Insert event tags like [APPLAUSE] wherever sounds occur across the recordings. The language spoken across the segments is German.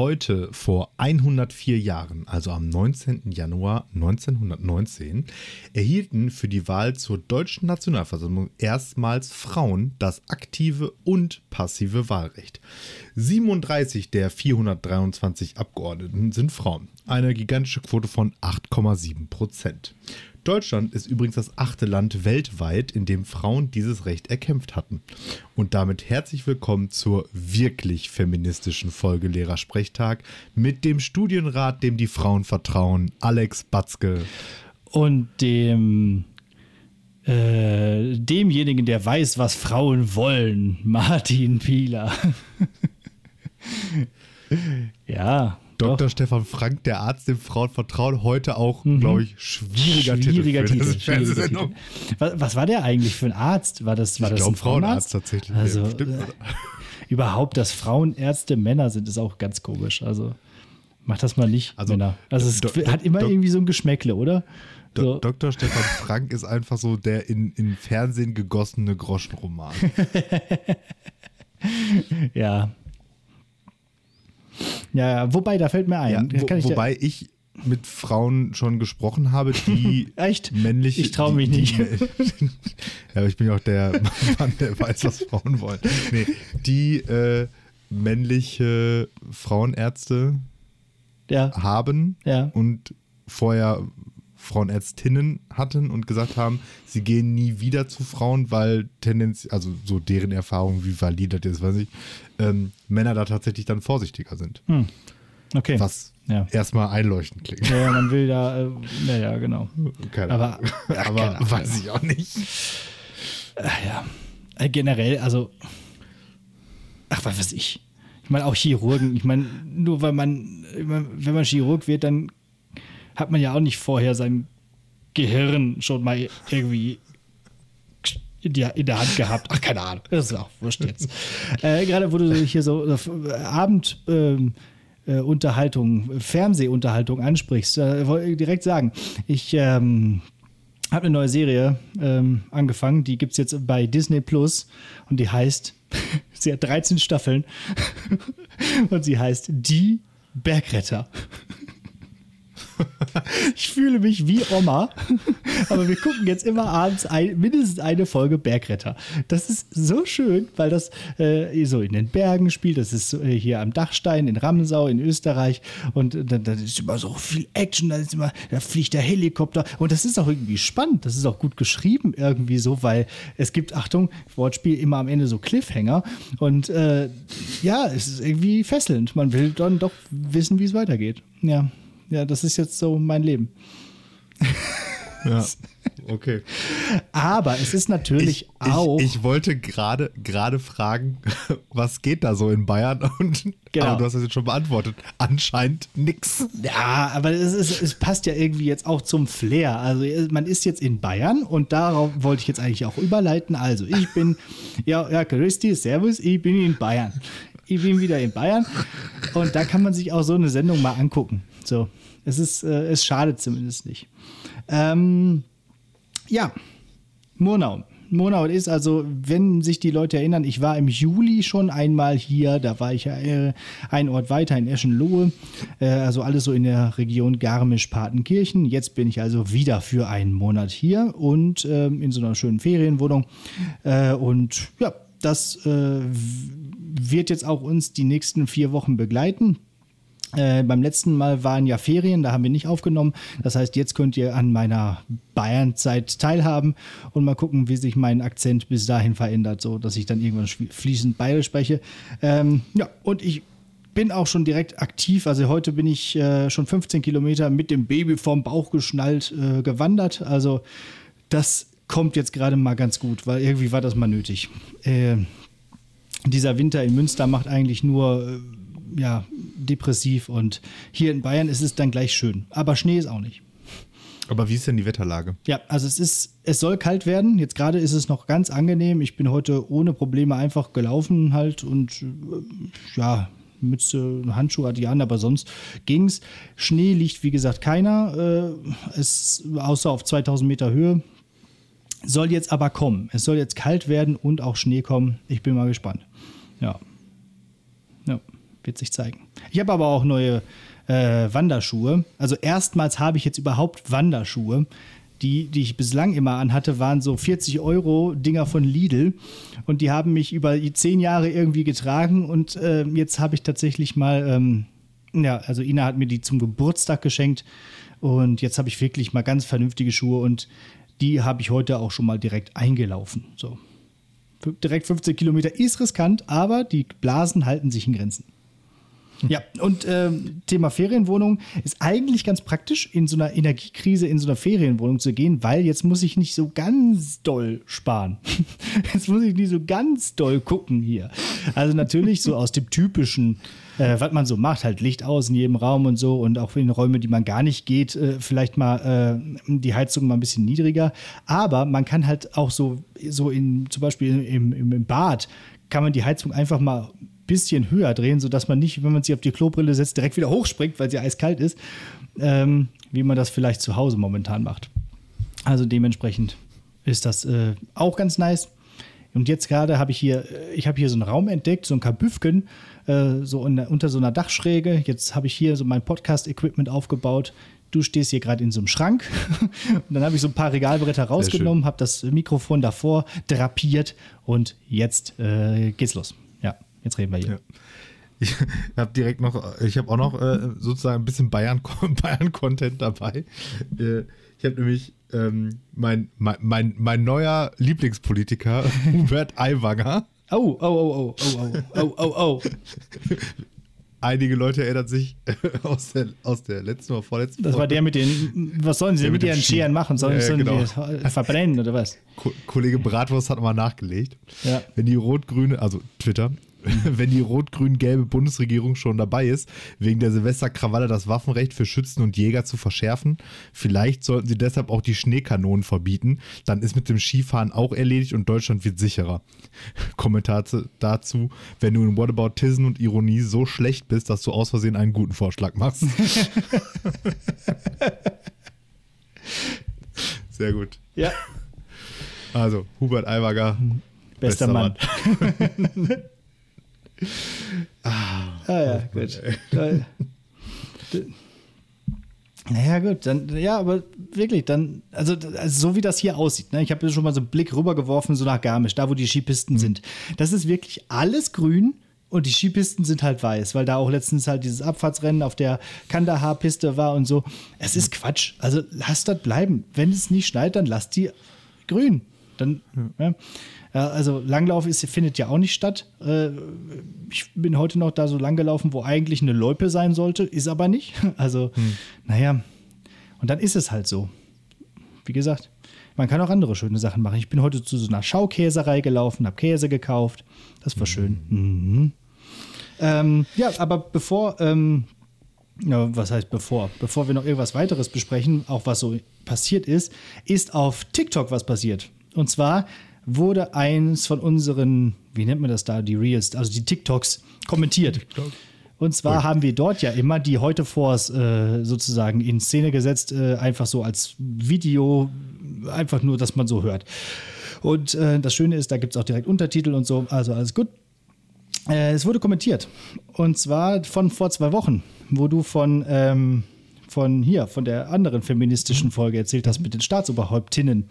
Heute vor 104 Jahren, also am 19. Januar 1919, erhielten für die Wahl zur deutschen Nationalversammlung erstmals Frauen das aktive und passive Wahlrecht. 37 der 423 Abgeordneten sind Frauen, eine gigantische Quote von 8,7 Prozent. Deutschland ist übrigens das achte Land weltweit, in dem Frauen dieses Recht erkämpft hatten. Und damit herzlich willkommen zur wirklich feministischen Folge Lehrersprechtag mit dem Studienrat, dem die Frauen vertrauen, Alex Batzke. Und dem äh, demjenigen, der weiß, was Frauen wollen, [LAUGHS] Martin Pieler. [LAUGHS] ja, Dr. Stefan Frank, der Arzt, dem Frauen vertrauen, heute auch, mhm. glaube ich, schwieriger, schwieriger Titel. Titel, schwieriger Titel. Was, was, war der eigentlich für ein Arzt? War das, war ich das glaub, ein Frauenarzt? tatsächlich. Also, ja, stimmt, äh, überhaupt, dass Frauenärzte Männer sind, ist auch ganz komisch. Also macht das mal nicht, also, Männer. Also es do, hat immer do, irgendwie so ein Geschmäckle, oder? So. Dr. Stefan Frank ist einfach so der in, in Fernsehen gegossene Groschenroman. [LAUGHS] ja, ja, wobei, da fällt mir ein. Ja, wo, wobei ich mit Frauen schon gesprochen habe, die [LAUGHS] Echt? männlich. Ich traue mich nicht. [LAUGHS] ja, aber ich bin ja auch der [LAUGHS] Mann, der weiß, was Frauen wollen. Nee, die äh, männliche Frauenärzte ja. haben und vorher Frauenärztinnen hatten und gesagt haben, sie gehen nie wieder zu Frauen, weil tendenziell, also so deren Erfahrung, wie valide das ist, weiß ich, ähm, Männer da tatsächlich dann vorsichtiger sind. Hm. Okay. Was ja. erstmal einleuchtend klingt. Ja, man will da, äh, naja, genau. Keine aber, ach, [LAUGHS] aber keine weiß ich auch nicht. Ach, ja. Äh, generell, also, ach, was weiß ich. Ich meine, auch Chirurgen, ich meine, nur weil man, wenn man Chirurg wird, dann hat man ja auch nicht vorher sein Gehirn schon mal irgendwie in, die, in der Hand gehabt. Ach, keine Ahnung. Das ist auch wurscht jetzt. [LAUGHS] äh, gerade wo du hier so äh, Abendunterhaltung, äh, Fernsehunterhaltung ansprichst, äh, wollte ich direkt sagen, ich ähm, habe eine neue Serie ähm, angefangen, die gibt es jetzt bei Disney Plus und die heißt, [LAUGHS] sie hat 13 Staffeln [LAUGHS] und sie heißt Die Bergretter. [LAUGHS] ich fühle mich wie Oma, aber wir gucken jetzt immer abends ein, mindestens eine Folge Bergretter. Das ist so schön, weil das äh, so in den Bergen spielt. Das ist äh, hier am Dachstein in Ramsau in Österreich und äh, da, ist immer so viel Action. Da, ist immer, da fliegt der Helikopter und das ist auch irgendwie spannend. Das ist auch gut geschrieben irgendwie so, weil es gibt, Achtung, Wortspiel immer am Ende so Cliffhanger und äh, ja, es ist irgendwie fesselnd. Man will dann doch wissen, wie es weitergeht. Ja ja, das ist jetzt so mein Leben. Ja, [LAUGHS] okay. Aber es ist natürlich ich, auch. Ich, ich wollte gerade gerade fragen, [LAUGHS] was geht da so in Bayern? [LAUGHS] Und genau. aber du hast das jetzt schon beantwortet. Anscheinend nix. Ja, aber es, ist, es passt ja irgendwie jetzt auch zum Flair. Also man ist jetzt in Bayern und darauf wollte ich jetzt eigentlich auch überleiten. Also ich bin, ja, ja, Christi, Servus, ich bin in Bayern. Ich bin wieder in Bayern und da kann man sich auch so eine Sendung mal angucken. So, es ist, äh, es schadet zumindest nicht. Ähm, ja, Murnau. Murnau ist also, wenn sich die Leute erinnern, ich war im Juli schon einmal hier, da war ich äh, ein Ort weiter in Eschenlohe, äh, also alles so in der Region Garmisch-Partenkirchen. Jetzt bin ich also wieder für einen Monat hier und äh, in so einer schönen Ferienwohnung. Äh, und ja, das äh, wird jetzt auch uns die nächsten vier Wochen begleiten. Äh, beim letzten Mal waren ja Ferien, da haben wir nicht aufgenommen. Das heißt, jetzt könnt ihr an meiner Bayernzeit teilhaben und mal gucken, wie sich mein Akzent bis dahin verändert, so dass ich dann irgendwann fließend bayerisch spreche. Ähm, ja, und ich bin auch schon direkt aktiv. Also heute bin ich äh, schon 15 Kilometer mit dem Baby vorm Bauch geschnallt äh, gewandert. Also das kommt jetzt gerade mal ganz gut, weil irgendwie war das mal nötig. Äh, dieser Winter in Münster macht eigentlich nur äh, ja, depressiv und hier in Bayern ist es dann gleich schön. Aber Schnee ist auch nicht. Aber wie ist denn die Wetterlage? Ja, also es ist, es soll kalt werden. Jetzt gerade ist es noch ganz angenehm. Ich bin heute ohne Probleme einfach gelaufen halt und äh, ja, Mütze, Handschuhe hatte ich an, aber sonst ging es. Schnee liegt, wie gesagt, keiner. Äh, es, außer auf 2000 Meter Höhe. Soll jetzt aber kommen. Es soll jetzt kalt werden und auch Schnee kommen. Ich bin mal gespannt. Ja. Ja. Wird sich zeigen. Ich habe aber auch neue äh, Wanderschuhe. Also erstmals habe ich jetzt überhaupt Wanderschuhe. Die, die ich bislang immer anhatte, waren so 40 Euro Dinger von Lidl. Und die haben mich über zehn Jahre irgendwie getragen. Und äh, jetzt habe ich tatsächlich mal, ähm, ja, also Ina hat mir die zum Geburtstag geschenkt. Und jetzt habe ich wirklich mal ganz vernünftige Schuhe. Und die habe ich heute auch schon mal direkt eingelaufen. So. Direkt 15 Kilometer ist riskant, aber die Blasen halten sich in Grenzen. Ja, und ähm, Thema Ferienwohnung ist eigentlich ganz praktisch, in so einer Energiekrise in so einer Ferienwohnung zu gehen, weil jetzt muss ich nicht so ganz doll sparen. [LAUGHS] jetzt muss ich nicht so ganz doll gucken hier. Also natürlich so aus dem typischen, äh, was man so macht, halt Licht aus in jedem Raum und so und auch in Räume, die man gar nicht geht, äh, vielleicht mal äh, die Heizung mal ein bisschen niedriger. Aber man kann halt auch so, so in, zum Beispiel im, im, im Bad, kann man die Heizung einfach mal bisschen höher drehen, sodass man nicht, wenn man sie auf die Klobrille setzt, direkt wieder hochspringt, weil sie eiskalt ist, ähm, wie man das vielleicht zu Hause momentan macht. Also dementsprechend ist das äh, auch ganz nice. Und jetzt gerade habe ich hier, äh, ich habe hier so einen Raum entdeckt, so ein Kabüffken, äh, so in, unter so einer Dachschräge. Jetzt habe ich hier so mein Podcast-Equipment aufgebaut. Du stehst hier gerade in so einem Schrank. [LAUGHS] und dann habe ich so ein paar Regalbretter rausgenommen, habe das Mikrofon davor drapiert und jetzt äh, geht's los. Jetzt reden wir hier. Ja. Ich [LAUGHS] habe direkt noch, ich habe auch noch äh, sozusagen ein bisschen [LAUGHS] Bayern-Content Bayern dabei. Äh, ich habe nämlich ähm, mein, mein, mein, mein neuer Lieblingspolitiker, [LAUGHS] Hubert Aiwanger. Oh, oh, oh, oh, oh, oh, oh, oh. Einige Leute erinnern sich aus der, aus der letzten oder vorletzten Das war der mit den, was sollen sie denn mit, mit ihren Scheren machen? Sollen, äh, sollen genau. die verbrennen oder was? Ko Kollege Bratwurst hat mal nachgelegt. Ja. Wenn die rot-grüne, also Twitter, [LAUGHS] wenn die rot-grün-gelbe Bundesregierung schon dabei ist, wegen der Silvesterkrawalle das Waffenrecht für Schützen und Jäger zu verschärfen. Vielleicht sollten sie deshalb auch die Schneekanonen verbieten. Dann ist mit dem Skifahren auch erledigt und Deutschland wird sicherer. [LAUGHS] Kommentar dazu, wenn du in Whataboutism und Ironie so schlecht bist, dass du aus Versehen einen guten Vorschlag machst. [LAUGHS] Sehr gut. Ja. Also, Hubert Aiwager. Bester, bester Mann. Mann. Ah, ah, ja, gut. Naja, gut, dann, ja, aber wirklich, dann, also, also so wie das hier aussieht, ne? ich habe schon mal so einen Blick rübergeworfen, so nach Garmisch, da wo die Skipisten mhm. sind. Das ist wirklich alles grün und die Skipisten sind halt weiß, weil da auch letztens halt dieses Abfahrtsrennen auf der Kandahar-Piste war und so. Es ist Quatsch. Also lasst das bleiben. Wenn es nicht schneit, dann lasst die grün. Dann, ja. Also Langlauf ist, findet ja auch nicht statt. Äh, ich bin heute noch da so lang gelaufen, wo eigentlich eine Loipe sein sollte, ist aber nicht. [LAUGHS] Also, hm. naja, und dann ist es halt so. Wie gesagt, man kann auch andere schöne Sachen machen. Ich bin heute zu so einer Schaukäserei gelaufen, habe Käse gekauft. Das war schön. Mhm. Mhm. Ähm, ja, aber bevor, ähm, ja, was heißt bevor? Bevor wir noch irgendwas weiteres besprechen, auch was so passiert ist, ist auf TikTok was passiert. Und zwar wurde eins von unseren, wie nennt man das da, die Reels, also die TikToks, kommentiert. TikTok. Und zwar Gut. haben wir dort ja immer die heute Force äh, sozusagen in Szene gesetzt, äh, einfach so als Video, einfach nur, dass man so hört. Und äh, das Schöne ist, da gibt es auch direkt Untertitel und so, also alles gut. Äh, es wurde kommentiert. Und zwar von vor zwei Wochen, wo du von, ähm, von hier, von der anderen feministischen Folge erzählt hast mit den Staatsoberhäuptinnen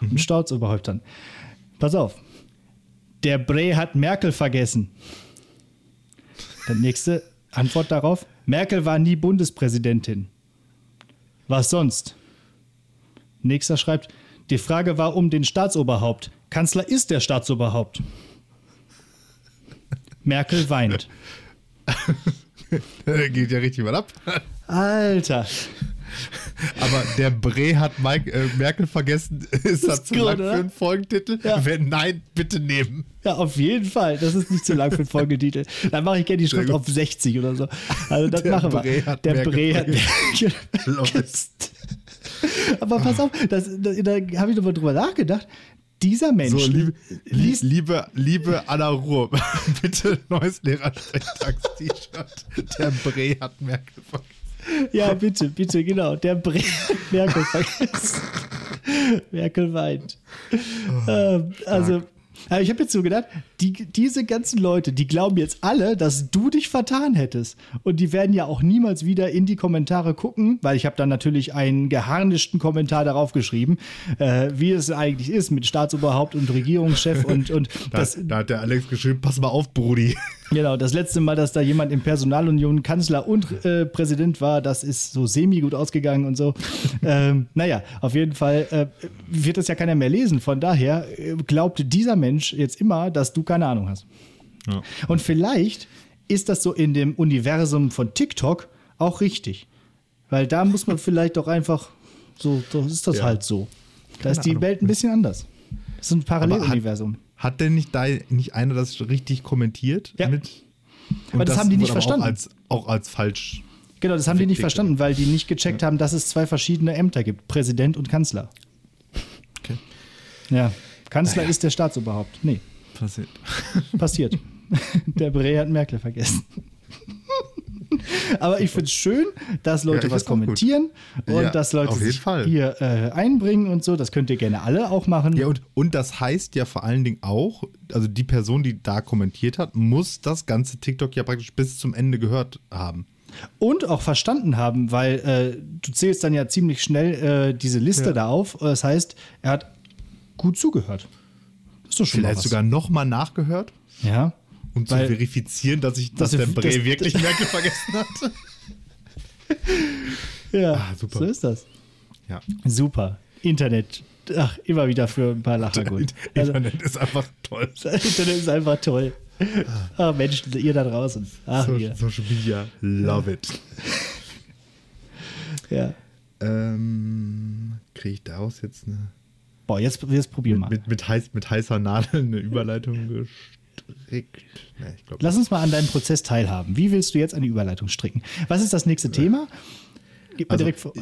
mhm. und Staatsoberhäuptern. Pass auf. Der Bre hat Merkel vergessen. Dann nächste Antwort darauf. Merkel war nie Bundespräsidentin. Was sonst? Nächster schreibt, die Frage war um den Staatsoberhaupt. Kanzler ist der Staatsoberhaupt. Merkel weint. [LAUGHS] Geht ja richtig mal ab. Alter. Aber der Bre hat Mike, äh, Merkel vergessen. [LAUGHS] Ist das, das zu gut, lang oder? für einen Folgentitel? Ja. Wenn nein, bitte nehmen. Ja, auf jeden Fall. Das ist nicht zu lang für einen Folgetitel. Dann mache ich gerne die Schrift auf 60 oder so. Also das der machen wir. Bre hat der Merkel Bre hat Merkel vergessen. Aber pass auf, das, das, da habe ich nochmal drüber nachgedacht dieser Mensch so, liebe, liest, liebe, liebe Anna Ruhr, [LAUGHS] bitte neues Lehrersprechtagst-T-Shirt. Der Bre hat Merkel vergessen. Ja, bitte, bitte, genau. Der Bre [LAUGHS] Merkel vergessen. Merkel weint. Oh, ähm, also, ich habe jetzt so gedacht, die, diese ganzen Leute, die glauben jetzt alle, dass du dich vertan hättest. Und die werden ja auch niemals wieder in die Kommentare gucken, weil ich habe dann natürlich einen geharnischten Kommentar darauf geschrieben, äh, wie es eigentlich ist mit Staatsoberhaupt und Regierungschef [LAUGHS] und, und Da, das, da hat der Alex geschrieben, pass mal auf, Brudi. [LAUGHS] Genau, das letzte Mal, dass da jemand in Personalunion Kanzler und äh, Präsident war, das ist so semi gut ausgegangen und so. [LAUGHS] ähm, naja, auf jeden Fall äh, wird das ja keiner mehr lesen. Von daher äh, glaubt dieser Mensch jetzt immer, dass du keine Ahnung hast. Ja. Und vielleicht ist das so in dem Universum von TikTok auch richtig. Weil da muss man vielleicht doch einfach so, so ist das Ja. halt so. Da Keine ist die Ahnung. Welt ein bisschen anders. Das ist ein Paralleluniversum. Hat denn nicht da nicht einer das richtig kommentiert? Ja. Mit? Aber das haben die nicht verstanden. Auch als, auch als falsch. Genau, das haben die nicht verstanden, weil die nicht gecheckt haben, dass es zwei verschiedene Ämter gibt: Präsident und Kanzler. Okay. Ja. Kanzler ist der Staatsoberhaupt. Nee, Passiert. [LAUGHS] passiert. der Bre hat Merkel vergessen. Aber ich finde es schön, dass Leute Ja, was kommentieren und Ja, dass Leute sich Fall. hier äh, einbringen und so. Das könnt ihr gerne alle auch machen. Ja, und, und das heißt ja vor allen Dingen auch, also die Person, die da kommentiert hat, muss das ganze TikTok ja praktisch bis zum Ende gehört haben. und auch verstanden haben, weil äh, du zählst dann ja ziemlich schnell äh, diese Liste Ja. da auf. Das heißt, er hat gut zugehört. Das doch schon mal Vielleicht was. sogar nochmal nachgehört, Ja. um zu verifizieren, dass ich, dass Dass der er- Bre das- wirklich [LAUGHS] Merkel vergessen hat. Ja, Ah, super. so ist das. Ja. Super. Internet. Ach, immer wieder für ein paar Lacher gut. [LAUGHS] Also, [LAUGHS] Internet ist einfach toll. Internet ist einfach toll. Ach Mensch, ihr da draußen. Ach, So, ihr. Social Media, love it. Ja. Ähm, Kriege ich daraus jetzt eine. Boah, jetzt, jetzt probier mal. Mit, mit, heiß, mit heißer Nadel eine Überleitung gestrickt? Nee. Lass uns mal an deinem Prozess teilhaben. Wie willst du jetzt eine Überleitung stricken? Was ist das nächste Thema? Gib mir Also, direkt vor.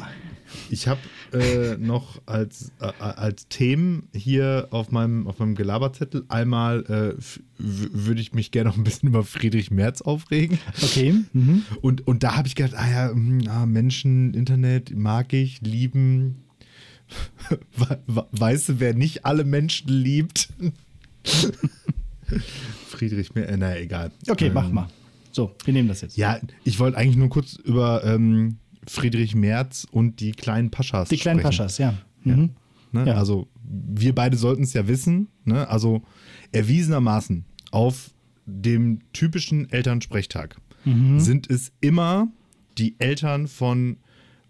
Ich habe äh, noch als, äh, als Themen hier auf meinem, auf meinem Gelaberzettel einmal äh, würde ich mich gerne noch ein bisschen über Friedrich Merz aufregen. Okay. [LAUGHS] Mhm. Und, und da habe ich gedacht, ah ja, hm, ah, Menschen, Internet mag ich, lieben. [LAUGHS] We- we- Weißt du, wer nicht alle Menschen liebt? [LAUGHS] Friedrich Merz, äh, naja, egal. Okay, mach Ähm, mal. So, wir nehmen das jetzt. Ja, ich wollte eigentlich nur kurz über ähm, Friedrich Merz und die kleinen Paschas Die kleinen sprechen. Paschas, ja. Mhm. Ne? Ja. Also wir beide sollten es ja wissen. Ne? Also erwiesenermaßen auf dem typischen Elternsprechtag Mhm. sind es immer die Eltern von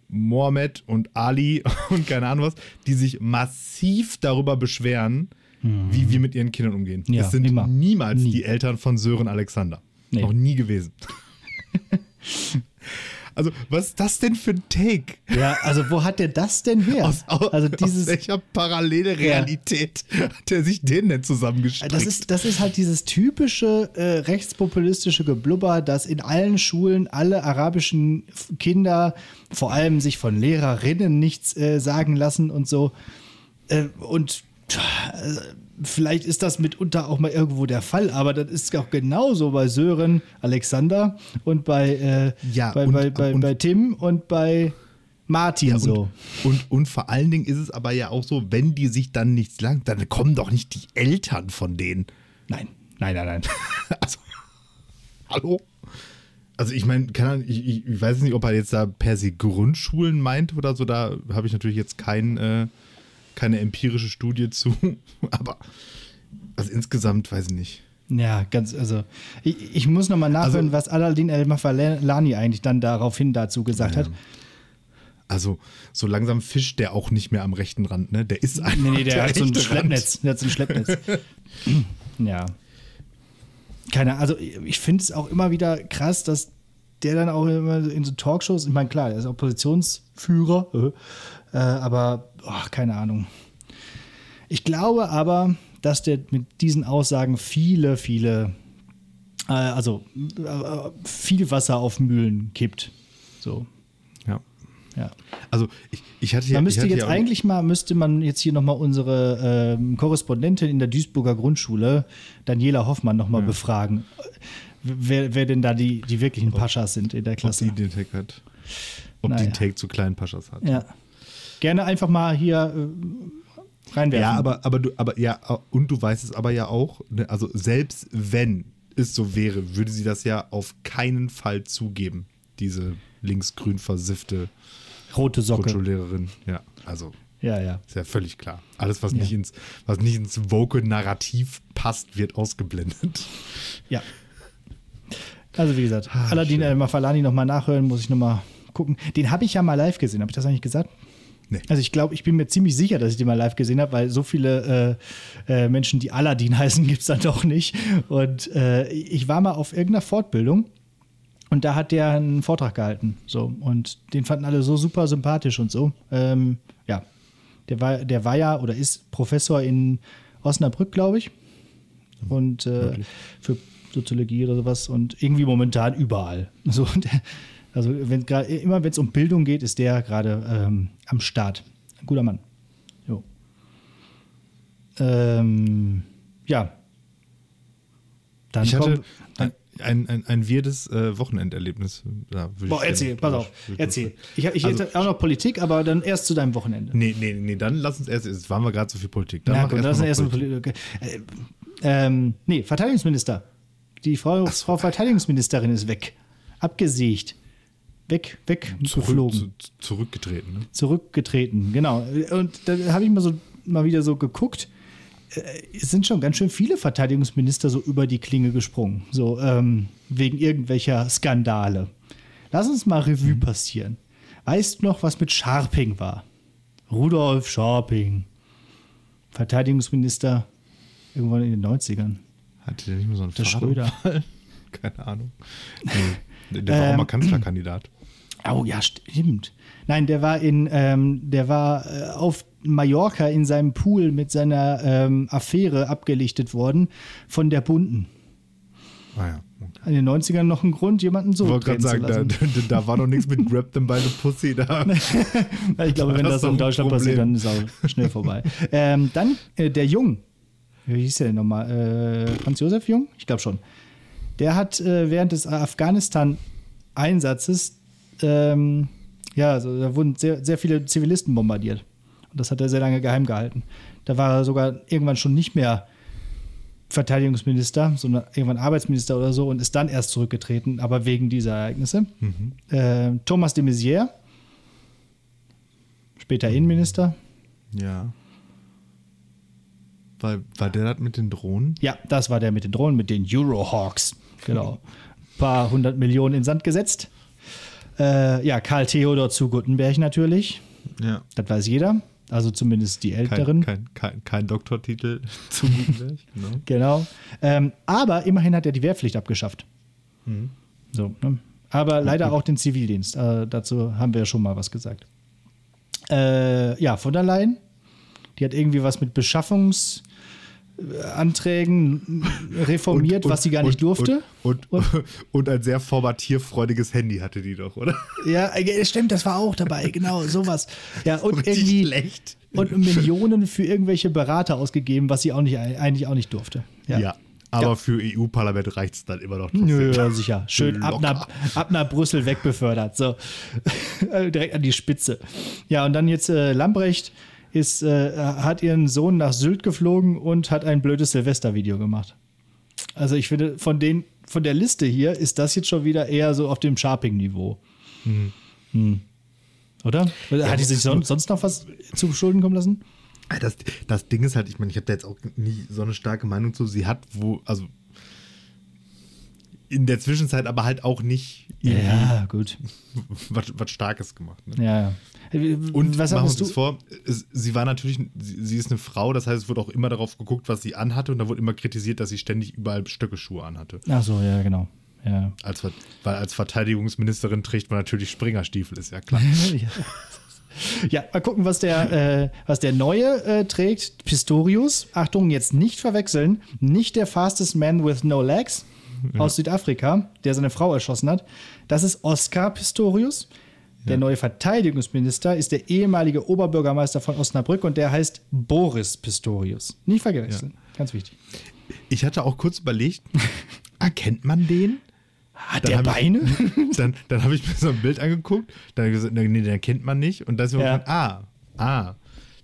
Mohammed und Ali [LAUGHS] und keine Ahnung was, die sich massiv darüber beschweren, wie wir mit ihren Kindern umgehen. Mhm. Ja, es sind immer. niemals Nie. die Eltern von Sören Alexander. Nee. Noch nie gewesen. [LAUGHS] also, was ist das denn für ein Take? Ja, also wo hat der das denn her? Aus, aus, also aus dieses, welcher parallele Realität hat er sich den denn zusammengestrickt? das ist, das ist halt dieses typische äh, rechtspopulistische Geblubber, dass in allen Schulen alle arabischen Kinder vor allem sich von Lehrerinnen nichts äh, sagen lassen und so. Äh, und äh, vielleicht ist das mitunter auch mal irgendwo der Fall, aber das ist auch genauso bei Sören Alexander und bei, äh, Ja, bei, und- bei, bei, und- bei Tim und bei Martin Ja, so. und, und, und vor allen Dingen ist es aber ja auch so, wenn die sich dann nichts lang, dann kommen doch nicht die Eltern von denen. Nein, nein, nein, nein. [LAUGHS] Also, hallo? Also ich meine, ich, ich, weiß nicht, ob er jetzt da per se Grundschulen meint oder so, da habe ich natürlich jetzt kein, äh, keine empirische Studie zu, [LAUGHS] aber also insgesamt weiß ich nicht. Ja, ganz, also ich, ich muss nochmal nachhören, Also- was Aladdin El-Mafalani eigentlich dann daraufhin dazu gesagt hat. Also so langsam fischt der auch nicht mehr am rechten Rand, ne? Der ist einfach Nee, nee, der, hat so ein Schleppnetz. Der hat so ein Schleppnetz. [LAUGHS] ja. Keine also ich finde es auch immer wieder krass, dass der dann auch immer in so Talkshows, ich meine, klar, der ist Oppositionsführer, äh, aber oh, keine Ahnung. Ich glaube aber, dass der mit diesen Aussagen viele, viele, äh, also äh, viel Wasser auf Mühlen kippt. So, Ja. ja. Also ich, ich hatte ja. Man müsste jetzt ja, eigentlich mal, müsste man jetzt hier nochmal unsere ähm, Korrespondentin in der Duisburger Grundschule, Daniela Hoffmann, nochmal befragen, wer, wer denn da die, die wirklichen Paschas sind in der ob Klasse. die den Take hat. Ob die Naja. einen Take zu kleinen Paschas hat. Ja. Gerne einfach mal hier reinwerfen. Ja, aber, aber du, aber ja, und du weißt es aber ja auch, ne, also selbst wenn es so wäre, würde sie das ja auf keinen Fall zugeben, diese linksgrün versiffte Rote Socke. Grundschullehrerin. Ja, also Ja, ja. ist ja völlig klar. Alles, was Ja. nicht ins, was nicht ins Vocal-Narrativ passt, wird ausgeblendet. Ja. Also wie gesagt, Ah, Aladdin. El Mafalani nochmal nachhören, muss ich nochmal gucken. Den habe ich ja mal live gesehen, habe ich das eigentlich gesagt? Nee. Also ich glaube, ich bin mir ziemlich sicher, dass ich den mal live gesehen habe, weil so viele äh, äh, Menschen, die Aladdin [LAUGHS] heißen, gibt es dann doch nicht. Und äh, ich war mal auf irgendeiner Fortbildung und da hat der einen Vortrag gehalten. So, und den fanden alle so super sympathisch und so. Ähm, ja, der war, der war ja oder ist Professor in Osnabrück, glaube ich. Und äh, für Soziologie oder sowas und irgendwie momentan überall. [LAUGHS] So, also wenn gerade immer wenn es um Bildung geht, ist der gerade ähm, am Start. Ein guter Mann. Jo. Ähm, ja. Dann Ich hatte dann, ein, ein, ein weirdes äh, Wochenenderlebnis. Würde boah, erzähl, pass auf, erzähl. Ich, ich Also- hätte auch noch Politik, aber dann erst zu deinem Wochenende. Nee, nee, nee, dann lass uns erst, jetzt waren wir gerade so viel Politik. Dann Na gut, ist mal erst ein Politik. Äh, ähm, nee, Verteidigungsminister. Die Frau, Frau Verteidigungsministerin ist weg. Abgesägt. Weg, weg, Zurück, zu, zurückgetreten. Ne? zurückgetreten, genau. Und da habe ich mal so mal wieder so geguckt. Äh, Es sind schon ganz schön viele Verteidigungsminister so über die Klinge gesprungen, so ähm, wegen irgendwelcher Skandale. Lass uns mal Revue passieren. Weißt du noch, was mit Scharping war? Rudolf Scharping, Verteidigungsminister irgendwann in den 90ern. Hatte der nicht mehr so einen Der Fahrradunfall? [LAUGHS] Keine Ahnung. Nee, der war auch Ähm, mal Kanzlerkandidat. Oh ja, stimmt. Nein, der war in, ähm, der war äh, auf Mallorca in seinem Pool mit seiner ähm, Affäre abgelichtet worden von der Bunden. Ah ja. Okay. In den 90ern noch ein Grund, jemanden so Ich wollte gerade sagen, da, lassen. [LAUGHS] da war doch nichts mit Grab them by the Pussy da. [LAUGHS] ich glaube, wenn das das in Deutschland passiert, dann ist auch schnell vorbei. ähm, dann äh, der Jung. Wie hieß der denn nochmal? Äh, Franz Josef Jung? Ich glaube schon. Der hat äh, während des Afghanistan-Einsatzes, ähm, ja, also da wurden sehr, sehr viele Zivilisten bombardiert. Und das hat er sehr lange geheim gehalten. Da war er sogar irgendwann schon nicht mehr Verteidigungsminister, sondern irgendwann Arbeitsminister oder so und ist dann erst zurückgetreten, aber wegen dieser Ereignisse. Äh, Thomas de Maizière, später Innenminister. Ja. Weil, war der das mit den Drohnen? Ja, das war der mit den Drohnen, mit den Eurohawks. Genau. Ein [LAUGHS] paar hundert Millionen in Sand gesetzt. Äh, ja, Karl Theodor zu Guttenberg natürlich. Ja. Das weiß jeder. Also zumindest die Älteren. Kein, kein, kein, kein Doktortitel [LAUGHS] zu Gutenberg. Genau. Genau. Ähm, aber immerhin hat er die Wehrpflicht abgeschafft. So, ne? Aber leider auch den Zivildienst. Äh, dazu haben wir ja schon mal was gesagt. Äh, ja, von der Leyen. Die hat irgendwie was mit Beschaffungsanträgen reformiert, was sie gar nicht durfte. Und, und, [LAUGHS] und, ein sehr formatierfreudiges Handy hatte die doch, oder? Ja, äh, stimmt, das war auch dabei, [LAUGHS] genau, sowas. Ja, und Richtig irgendwie schlecht. und Millionen für irgendwelche Berater ausgegeben, was sie auch nicht eigentlich auch nicht durfte. Ja. aber für EU-Parlament reicht es dann immer noch Nö, ja, sicher. Schön ab nach, ab nach Brüssel wegbefördert. So. [LAUGHS] Direkt an die Spitze. Ja, und dann jetzt äh, Lambrecht ist, äh, hat ihren Sohn nach Sylt geflogen und hat ein blödes Silvestervideo gemacht. Also ich finde, von, den, von der Liste hier ist das jetzt schon wieder eher so auf dem Sharping-Niveau. Hm. Oder? Hat die sich son sonst noch was zu Schulden kommen lassen? Das, das Ding ist halt, ich meine, ich habe da jetzt auch nie so eine starke Meinung zu. Sie hat wo, also in der Zwischenzeit aber halt auch nicht Ja, gut. [LAUGHS] was, was Starkes gemacht. Ne? Ja. Und was machen wir uns vor, sie war natürlich, sie, sie ist eine Frau, das heißt, es wurde auch immer darauf geguckt, was sie anhatte und da wurde immer kritisiert, dass sie ständig überall Stöckeschuhe anhatte. Ach so, ja, genau. Ja. Als, weil als Verteidigungsministerin trägt man natürlich Springerstiefel, ist ja klar. [LAUGHS] Ja, mal gucken, was der, äh, was der neue äh, trägt. Pistorius. Achtung, jetzt nicht verwechseln. Nicht der Fastest Man with No Legs aus Südafrika, der seine Frau erschossen hat. Das ist Oskar Pistorius. Der neue Verteidigungsminister ist der ehemalige Oberbürgermeister von Osnabrück und der heißt Boris Pistorius. Nicht verwechseln. Ganz wichtig. Ich hatte auch kurz überlegt, [LAUGHS] erkennt man den? Hat Dann der Beine? Ich, [LAUGHS] dann dann habe ich mir so ein Bild angeguckt, dann habe ich gesagt, nee, den kennt man nicht. Und dann ist mir Ja. ja. ah, ah,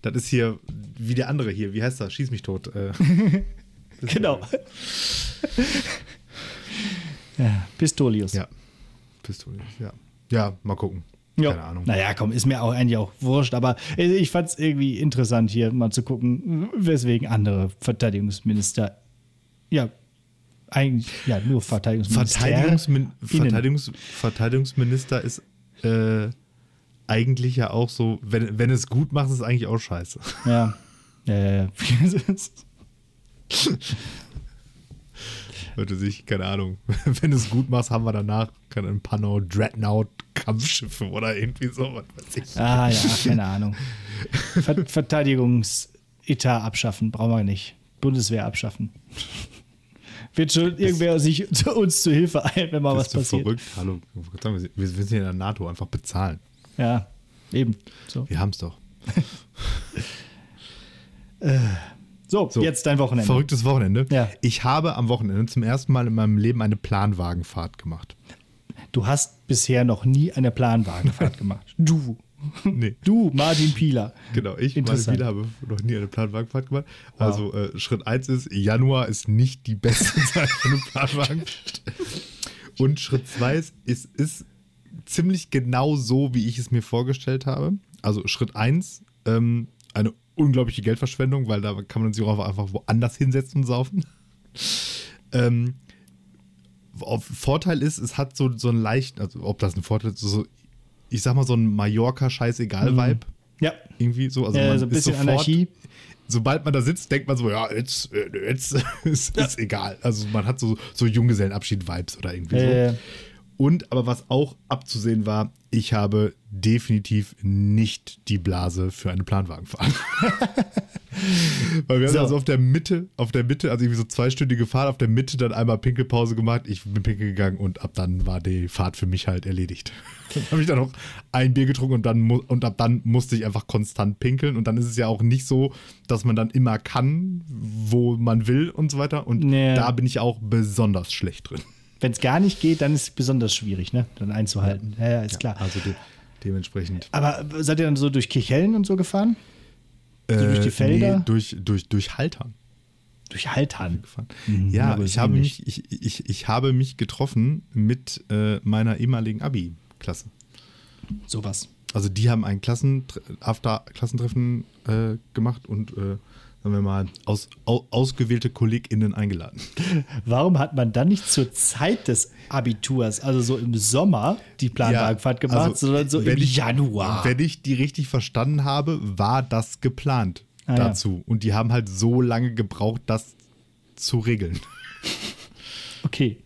Das ist hier wie der andere hier. Wie heißt das? Schieß mich tot. Äh, [LAUGHS] Genau. Ja, Pistolius. ja. Pistolius, ja. Ja, mal gucken. Ja. Keine Ahnung. Naja, komm, ist mir auch eigentlich auch wurscht, aber ich fand es irgendwie interessant, hier mal zu gucken, weswegen andere Verteidigungsminister, ja, eigentlich, ja, nur Verteidigungsminister. Verteidigungsmin. Verteidigungs Verteidigungsminister ist äh, eigentlich ja auch so, wenn, wenn es gut macht, ist es eigentlich auch scheiße. Ja. Ja. [LAUGHS] [LAUGHS] Hörte sich, keine Ahnung, [LAUGHS] wenn du es gut machst, haben wir danach ein paar noch Dreadnought-Kampfschiffe oder irgendwie so, was weiß ich. ah, ja, keine Ahnung. Ver [LAUGHS] Verteidigungsetat abschaffen, brauchen wir nicht. Bundeswehr abschaffen. Wird schon irgendwer sich zu uns zu Hilfe eilen, wenn mal was passiert. verrückt? Hallo, wir sind in der NATO, einfach bezahlen. Ja, eben. So, Wir haben es doch. So, So, jetzt dein Wochenende. Verrücktes Wochenende. Ja. Ich habe am Wochenende zum ersten Mal in meinem Leben eine Planwagenfahrt gemacht. Du hast bisher noch nie eine Planwagenfahrt [LAUGHS] gemacht. Du. Nee. Du, Martin Pieler. Genau, ich, Interessant. Spieler, habe noch nie eine Planwagenfahrt gemacht. Also äh, Schritt 1 ist, Januar ist nicht die beste [LAUGHS] Zeit für eine Planwagenfahrt. Und Schritt 2 ist, es ist ziemlich genau so, wie ich es mir vorgestellt habe. Also Schritt 1, ähm, eine unglaubliche Geldverschwendung, weil da kann man sich auch einfach woanders hinsetzen und saufen. [LAUGHS] Ähm, Vorteil ist, es hat so, so einen leichten, also ob das ein Vorteil ist, so, ich sag mal so ein Mallorca-Scheißegal-Vibe. Ja, Irgendwie so. Also man so ein ist bisschen sofort, Anarchie. Sobald man da sitzt, denkt man so, ja, jetzt, äh, jetzt [LAUGHS] ist, ist egal. Also man hat so, so Junggesellenabschied-Vibes oder irgendwie Äh, so. Und aber was auch abzusehen war, ich habe definitiv nicht die Blase für eine Planwagenfahrt. [LAUGHS] Weil wir haben So. also auf der Mitte, auf der Mitte, also irgendwie so zweistündige Fahrt, auf der Mitte dann einmal Pinkelpause gemacht. Ich bin pinkel gegangen und ab dann war die Fahrt für mich halt erledigt. [LAUGHS] Dann habe ich dann noch ein Bier getrunken und dann und ab dann musste ich einfach konstant pinkeln. Und dann ist es ja auch nicht so, dass man dann immer kann, wo man will und so weiter. Und Nee. da bin ich auch besonders schlecht drin. Wenn es gar nicht geht, dann ist es besonders schwierig, ne? Dann einzuhalten. Ja, ja, ist klar. Also de dementsprechend. Aber seid ihr dann so durch Kirchhellen und so gefahren? durch die Felder? Nee, durch, durch, durch Haltern. Durch Haltern. gefahren. Mhm, ja, ich habe, mich, ich, ich, ich habe mich getroffen mit äh, meiner ehemaligen Abi-Klasse. Sowas. Also die haben ein Klassen After Klassentreffen äh, gemacht und äh, sagen wir mal aus, au, ausgewählte KollegInnen eingeladen. [LAUGHS] Warum hat man dann nicht zur Zeit des Abiturs, also so im Sommer, die Planwagenfahrt gemacht, also, sondern so im ich, Januar? Wenn ich die richtig verstanden habe, war das geplant Ah, ja. dazu. Und die haben halt so lange gebraucht, das zu regeln. [LAUGHS] Okay.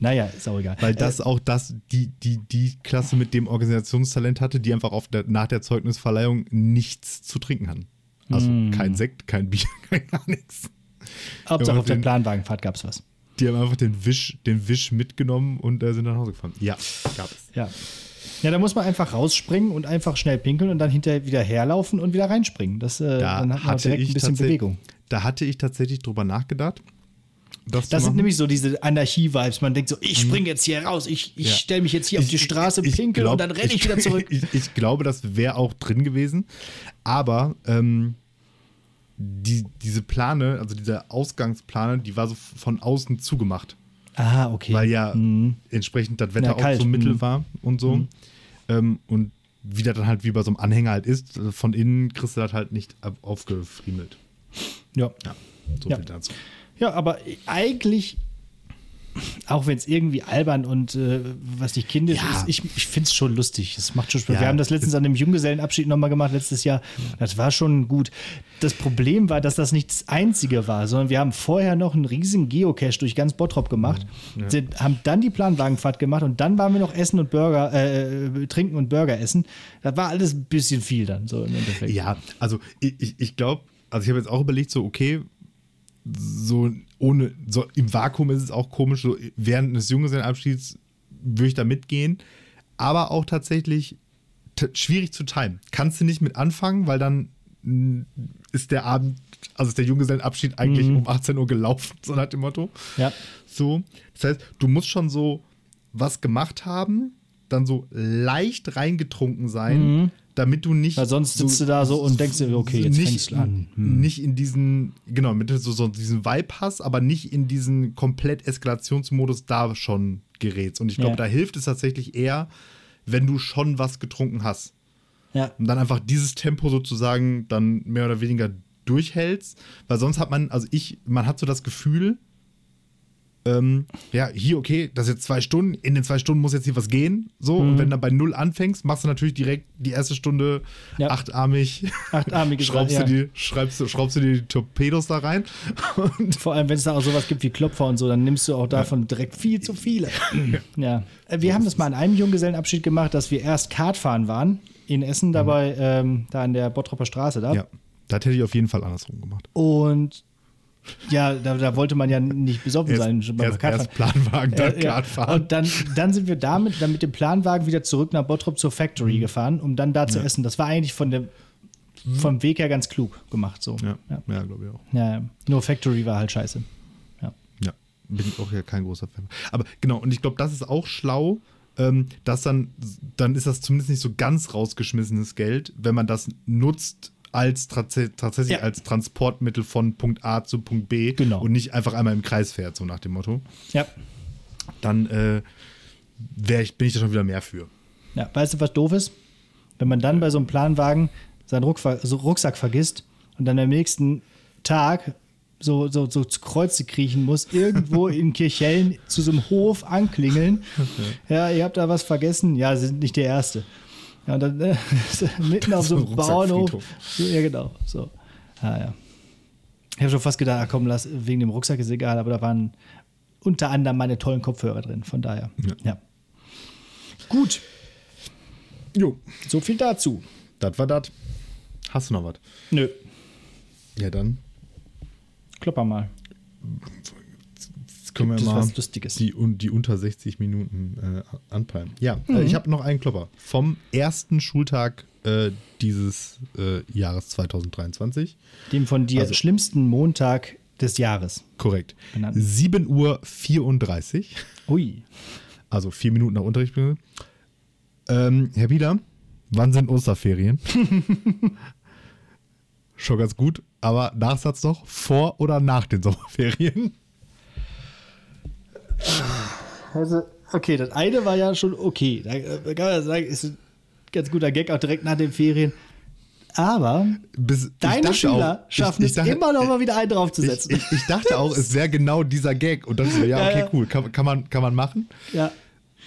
Naja, ist auch egal. Weil das auch das, die, die, die Klasse mit dem Organisationstalent hatte, die einfach auf der, nach der Zeugnisverleihung nichts zu trinken hatten. Also Mm. kein Sekt, kein Bier, [LAUGHS] kein gar nichts. Hauptsache auf der den- Planwagenfahrt gab es was. Die haben einfach den Wisch, den Wisch mitgenommen und äh, sind nach Hause gefahren. Ja, gab es. Ja. Ja, da muss man einfach rausspringen und einfach schnell pinkeln und dann hinterher wieder herlaufen und wieder reinspringen. Das, äh, Da dann hat man direkt ein bisschen Bewegung. Da hatte ich tatsächlich drüber nachgedacht. Das, Das sind nämlich so diese Anarchie-Vibes. Man denkt so, ich springe jetzt hier raus, ich, ich Mhm. Ja. stelle mich jetzt hier auf die Straße, ich pinkel glaub- und dann renne ich, wieder [LAUGHS] zurück. Ich, ich glaube, das wäre auch drin gewesen. Aber ähm, die, diese Plane, also diese Ausgangsplane, die war so von außen zugemacht. Ah, okay. Weil ja entsprechend das Wetter Ja, auch so mittel Mhm. war und so. Ähm, und wie das dann halt wie bei so einem Anhänger halt ist, von innen kriegst du das halt nicht aufgefriemelt. ja. Ja, so Ja. viel dazu. Ja, aber eigentlich, auch wenn es irgendwie albern und äh, was nicht kindisch Ja. ist, ich, ich finde es schon lustig. Es macht schon Spaß. Ja, Wir haben das letztens an dem Junggesellenabschied nochmal gemacht, letztes Jahr. Das war schon gut. Das Problem war, dass das nicht das Einzige war, sondern wir haben vorher noch einen riesigen Geocache durch ganz Bottrop gemacht, sind, haben dann die Planwagenfahrt gemacht und dann waren wir noch Essen und Burger, äh, trinken und Burger essen. Das war alles ein bisschen viel dann, so im Endeffekt. Ja, also ich, ich, ich glaube, also ich habe jetzt auch überlegt, so, okay, so ohne, so im Vakuum ist es auch komisch, so während des Junggesellenabschieds würde ich da mitgehen, aber auch tatsächlich schwierig zu timen. Kannst du nicht mit anfangen, weil dann mh, ist der Abend, also ist der Junggesellenabschied eigentlich um 18 Uhr gelaufen, [LAUGHS] so nach dem Motto. Ja. So, das heißt, du musst schon so was gemacht haben, dann so leicht reingetrunken sein, damit du nicht. Weil sonst sitzt du da so und denkst dir, okay, jetzt nicht, fängst du an. Nicht in diesen, genau, mit so, so diesen Vibe hast, aber nicht in diesen komplett Eskalationsmodus da schon gerätst. Und ich glaube, Ja. da hilft es tatsächlich eher, wenn du schon was getrunken hast. Ja. Und dann einfach dieses Tempo sozusagen dann mehr oder weniger durchhältst. Weil sonst hat man, also ich, man hat so das Gefühl, ähm, ja, hier, okay, das ist jetzt zwei Stunden, in den zwei Stunden muss jetzt hier was gehen. So, Mhm. und wenn du dann bei null anfängst, machst du natürlich direkt die erste Stunde Ja. achtarmig. Achtarmiges [LAUGHS] schraubst, ja. du die, schreibst, du- schraubst du die Torpedos da rein. Und Vor allem, wenn es da auch sowas gibt wie Klopfer und so, dann nimmst du auch davon direkt viel zu viele. [LAUGHS] ja. Äh, Wir haben das mal an einem Junggesellenabschied gemacht, dass wir erst Kartfahren waren in Essen, dabei, ähm, da an der Bottropper Straße da. ja, das hätte ich auf jeden Fall andersrum gemacht. Und ja, da, da wollte man ja nicht besoffen Erst, sein beim erst, erst Planwagen, dann Äh, ja. Kartfahren. Und dann, dann sind wir damit, dann mit dem Planwagen wieder zurück nach Bottrop zur Factory gefahren, um dann da zu essen. Das war eigentlich von der, vom Weg her ganz klug gemacht. So. Ja, Ja. ja. glaube ich auch. Ja, ja. nur Factory war halt scheiße. Ja. Ja, bin ich auch ja kein großer Fan. Aber genau, und ich glaube, das ist auch schlau, ähm, dass dann, dann ist das zumindest nicht so ganz rausgeschmissenes Geld, wenn man das nutzt als tats- tatsächlich Ja. als Transportmittel von Punkt A zu Punkt B Genau. und nicht einfach einmal im Kreis fährt, so nach dem Motto. ja. Dann äh, ich, bin ich da schon wieder mehr für. Ja, weißt du, was doof ist? Wenn man dann bei so einem Planwagen seinen Ruckver so Rucksack vergisst und dann am nächsten Tag so, so, so zu Kreuze kriechen muss, irgendwo [LAUGHS] in Kirchhellen zu so einem Hof anklingeln. Ja, ihr habt da was vergessen. Ja, Sie sind nicht der Erste. Ja, und dann äh, mitten auf so So einem ein Bauernhof. Rucksackfriedhof. Ja, genau. So. Ja, ja. Ich habe schon fast gedacht, ah, komm, lass, wegen dem Rucksack ist egal, aber da waren unter anderem meine tollen Kopfhörer drin. Von daher. ja. Gut. Jo, So viel dazu. das war das. Hast du noch was? Nö. Ja, dann Klopper mal. Können wir mal was Lustiges? Die, die unter 60 Minuten äh, anpeilen. Ja, äh, ich habe noch einen Klopper. Vom ersten Schultag äh, dieses äh, Jahres 2023. Dem von dir Also- schlimmsten Montag des Jahres. Korrekt. Benannt. 7 Uhr 34. Ui. Also vier Minuten nach Unterricht. Ähm, Herr Bieder, wann sind Osterferien? [LAUGHS] Schon ganz gut, aber Nachsatz noch, vor oder nach den Sommerferien? Also, okay, das eine war ja schon okay. Da äh, kann man sagen, ist ein ganz guter Gag auch direkt nach den Ferien. Aber Bis, deine Schüler auch- schaffen ich, ich es dachte, immer noch mal wieder einen draufzusetzen. ich, ich dachte auch, es wäre genau dieser Gag. Und dann so, ja, [LAUGHS] Ja, okay, cool, kann, kann, man, kann man machen. ja.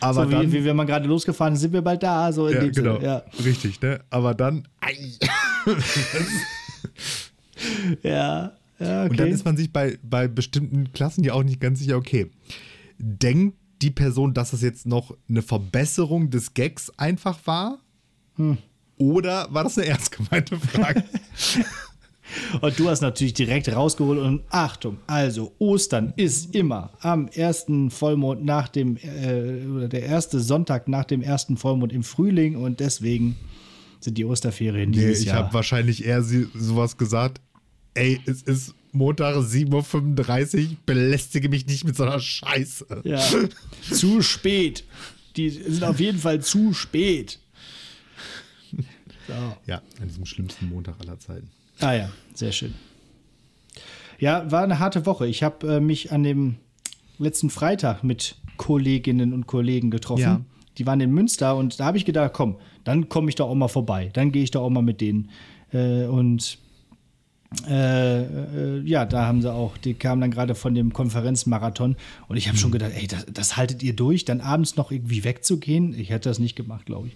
Aber so dann, wie, wie wenn man gerade losgefahren ist, sind wir bald da. So in ja, dem genau, Sinne. Ja. richtig, ne? Aber dann. [LAUGHS] Ja. ja, okay. und dann ist man sich bei, bei bestimmten Klassen ja auch nicht ganz sicher, okay, denkt die Person, dass das jetzt noch eine Verbesserung des Gags einfach war? Hm. Oder war das eine ernst gemeinte Frage? [LAUGHS] Und du hast natürlich direkt rausgeholt und Achtung, also Ostern ist immer am ersten Vollmond nach dem, äh, oder der erste Sonntag nach dem ersten Vollmond im Frühling und deswegen sind die Osterferien nee, dieses ich Jahr. habe wahrscheinlich eher sowas gesagt, ey, es ist Montag 7.35 Uhr, belästige mich nicht mit so einer Scheiße. Ja, [LAUGHS] zu spät. Die sind auf jeden Fall zu spät. So. Ja, an diesem schlimmsten Montag aller Zeiten. Ah ja, sehr schön. Ja, war eine harte Woche. Ich habe äh, mich an dem letzten Freitag mit Kolleginnen und Kollegen getroffen. Ja. Die waren in Münster und da habe ich gedacht, komm, dann komme ich da auch mal vorbei. Dann gehe ich da auch mal mit denen. Äh, und äh, äh, ja, da haben sie auch, die kamen dann gerade von dem Konferenzmarathon und ich habe schon gedacht, ey, das, das haltet ihr durch, dann abends noch irgendwie wegzugehen? Ich hätte das nicht gemacht, glaube ich.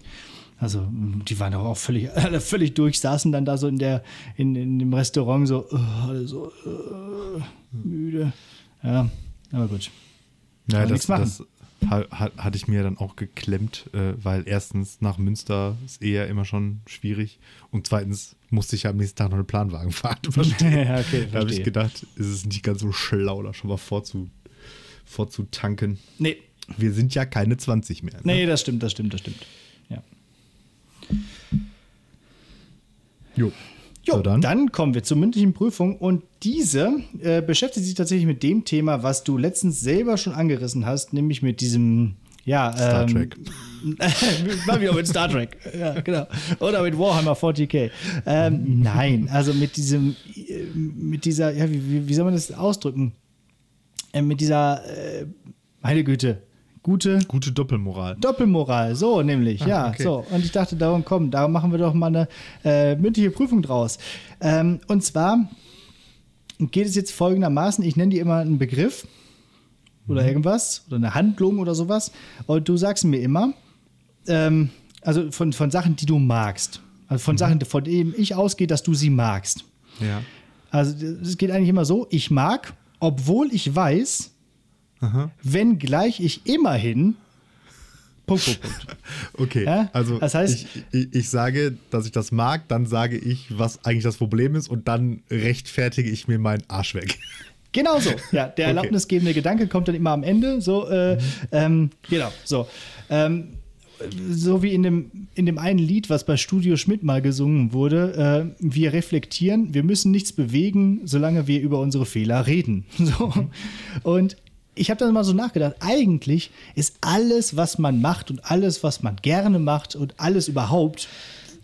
Also, mh, die waren doch auch völlig, [LAUGHS] alle völlig durch, saßen dann da so in, der, in, in dem Restaurant so, alle so äh, müde. Ja, aber gut. Ja, man das, machen. das ha- ha- hatte ich mir dann auch geklemmt, äh, weil erstens nach Münster ist eher immer schon schwierig und zweitens musste ich ja am nächsten Tag noch eine Planwagenfahrt überstehen. [LAUGHS] [LAUGHS] Ja, okay, da habe ich gedacht, ist es nicht ganz so schlau, da schon mal vorzu, vorzutanken. Nee, Wir sind ja keine 20 mehr. Ne? nee, das stimmt, das stimmt, das stimmt. Ja. Jo. Jo, So, dann. dann. kommen wir zur mündlichen Prüfung und diese äh, beschäftigt sich tatsächlich mit dem Thema, was du letztens selber schon angerissen hast, nämlich mit diesem ja, Star ähm, Trek. [LAUGHS] Mal wieder mit Star Trek. Ja, genau. Oder mit Warhammer 40k. Ähm, nein, also mit diesem, äh, mit dieser, ja, wie, wie- soll man das ausdrücken? Äh, mit dieser, äh, meine Güte, gute Gute Doppelmoral. Doppelmoral, so nämlich, ja. Ah, okay. So. Und ich dachte, darum komm, da machen wir doch mal eine äh, mündliche Prüfung draus. Ähm, und zwar geht es jetzt folgendermaßen: Ich nenne dir immer einen Begriff oder Mhm. irgendwas oder eine Handlung oder sowas. Und du sagst mir immer, ähm, also von, von Sachen, die du magst. Also Mhm. von Sachen, von denen ich ausgehe, dass du sie magst. Ja. Also es geht eigentlich immer so, ich mag, obwohl ich weiß, Aha. wenngleich ich immerhin Punkt, Punkt, Punkt. [LAUGHS] Okay, Ja, also das heißt- ich, ich, ich sage, dass ich das mag, dann sage ich, was eigentlich das Problem ist und dann rechtfertige ich mir meinen Arsch weg. Genau so. Ja, [LAUGHS] der Okay. erlaubnisgebende Gedanke kommt dann immer am Ende. So, äh, ähm, genau, so. Ähm, so wie in dem, in dem einen Lied, was bei Studio Schmidt mal gesungen wurde, äh, wir reflektieren, wir müssen nichts bewegen, solange wir über unsere Fehler reden. [LAUGHS] So. Und ich habe dann mal so nachgedacht, eigentlich ist alles, was man macht und alles, was man gerne macht und alles überhaupt,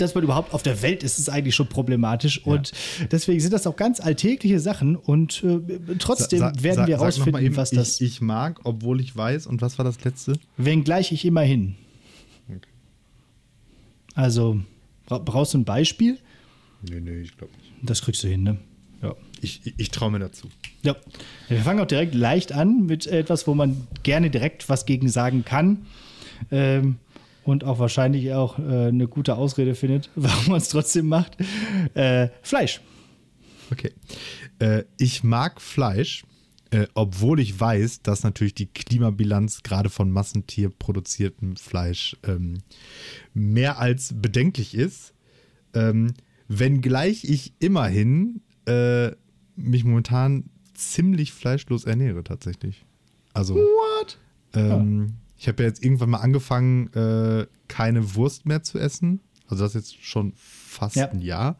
dass man überhaupt auf der Welt ist, ist eigentlich schon problematisch. Und deswegen sind das auch ganz alltägliche Sachen und äh, trotzdem Sa- werden wir sag noch mal rausfinden, eben, was das, Ich, ich mag, obwohl ich weiß. Und was war das letzte? wenngleich ich immerhin. Okay. Also, bra brauchst du ein Beispiel? Nee, nee, ich glaube nicht. Das kriegst du hin, ne? Ja. Ich, ich, ich traue mir dazu. Ja. Wir fangen auch direkt leicht an mit etwas, wo man gerne direkt was gegen sagen kann. Ähm, und auch wahrscheinlich auch äh, eine gute Ausrede findet, [LAUGHS] warum man es trotzdem macht. Äh, Fleisch. Okay. Äh, ich mag Fleisch, äh, obwohl ich weiß, dass natürlich die Klimabilanz gerade von massentierproduziertem Fleisch ähm, mehr als bedenklich ist. Ähm, wenngleich ich immerhin äh, mich momentan ziemlich fleischlos ernähre, tatsächlich. Also. What? Ähm, Ich habe ja jetzt irgendwann mal angefangen, äh, keine Wurst mehr zu essen. Also das ist jetzt schon fast Ja. ein Jahr.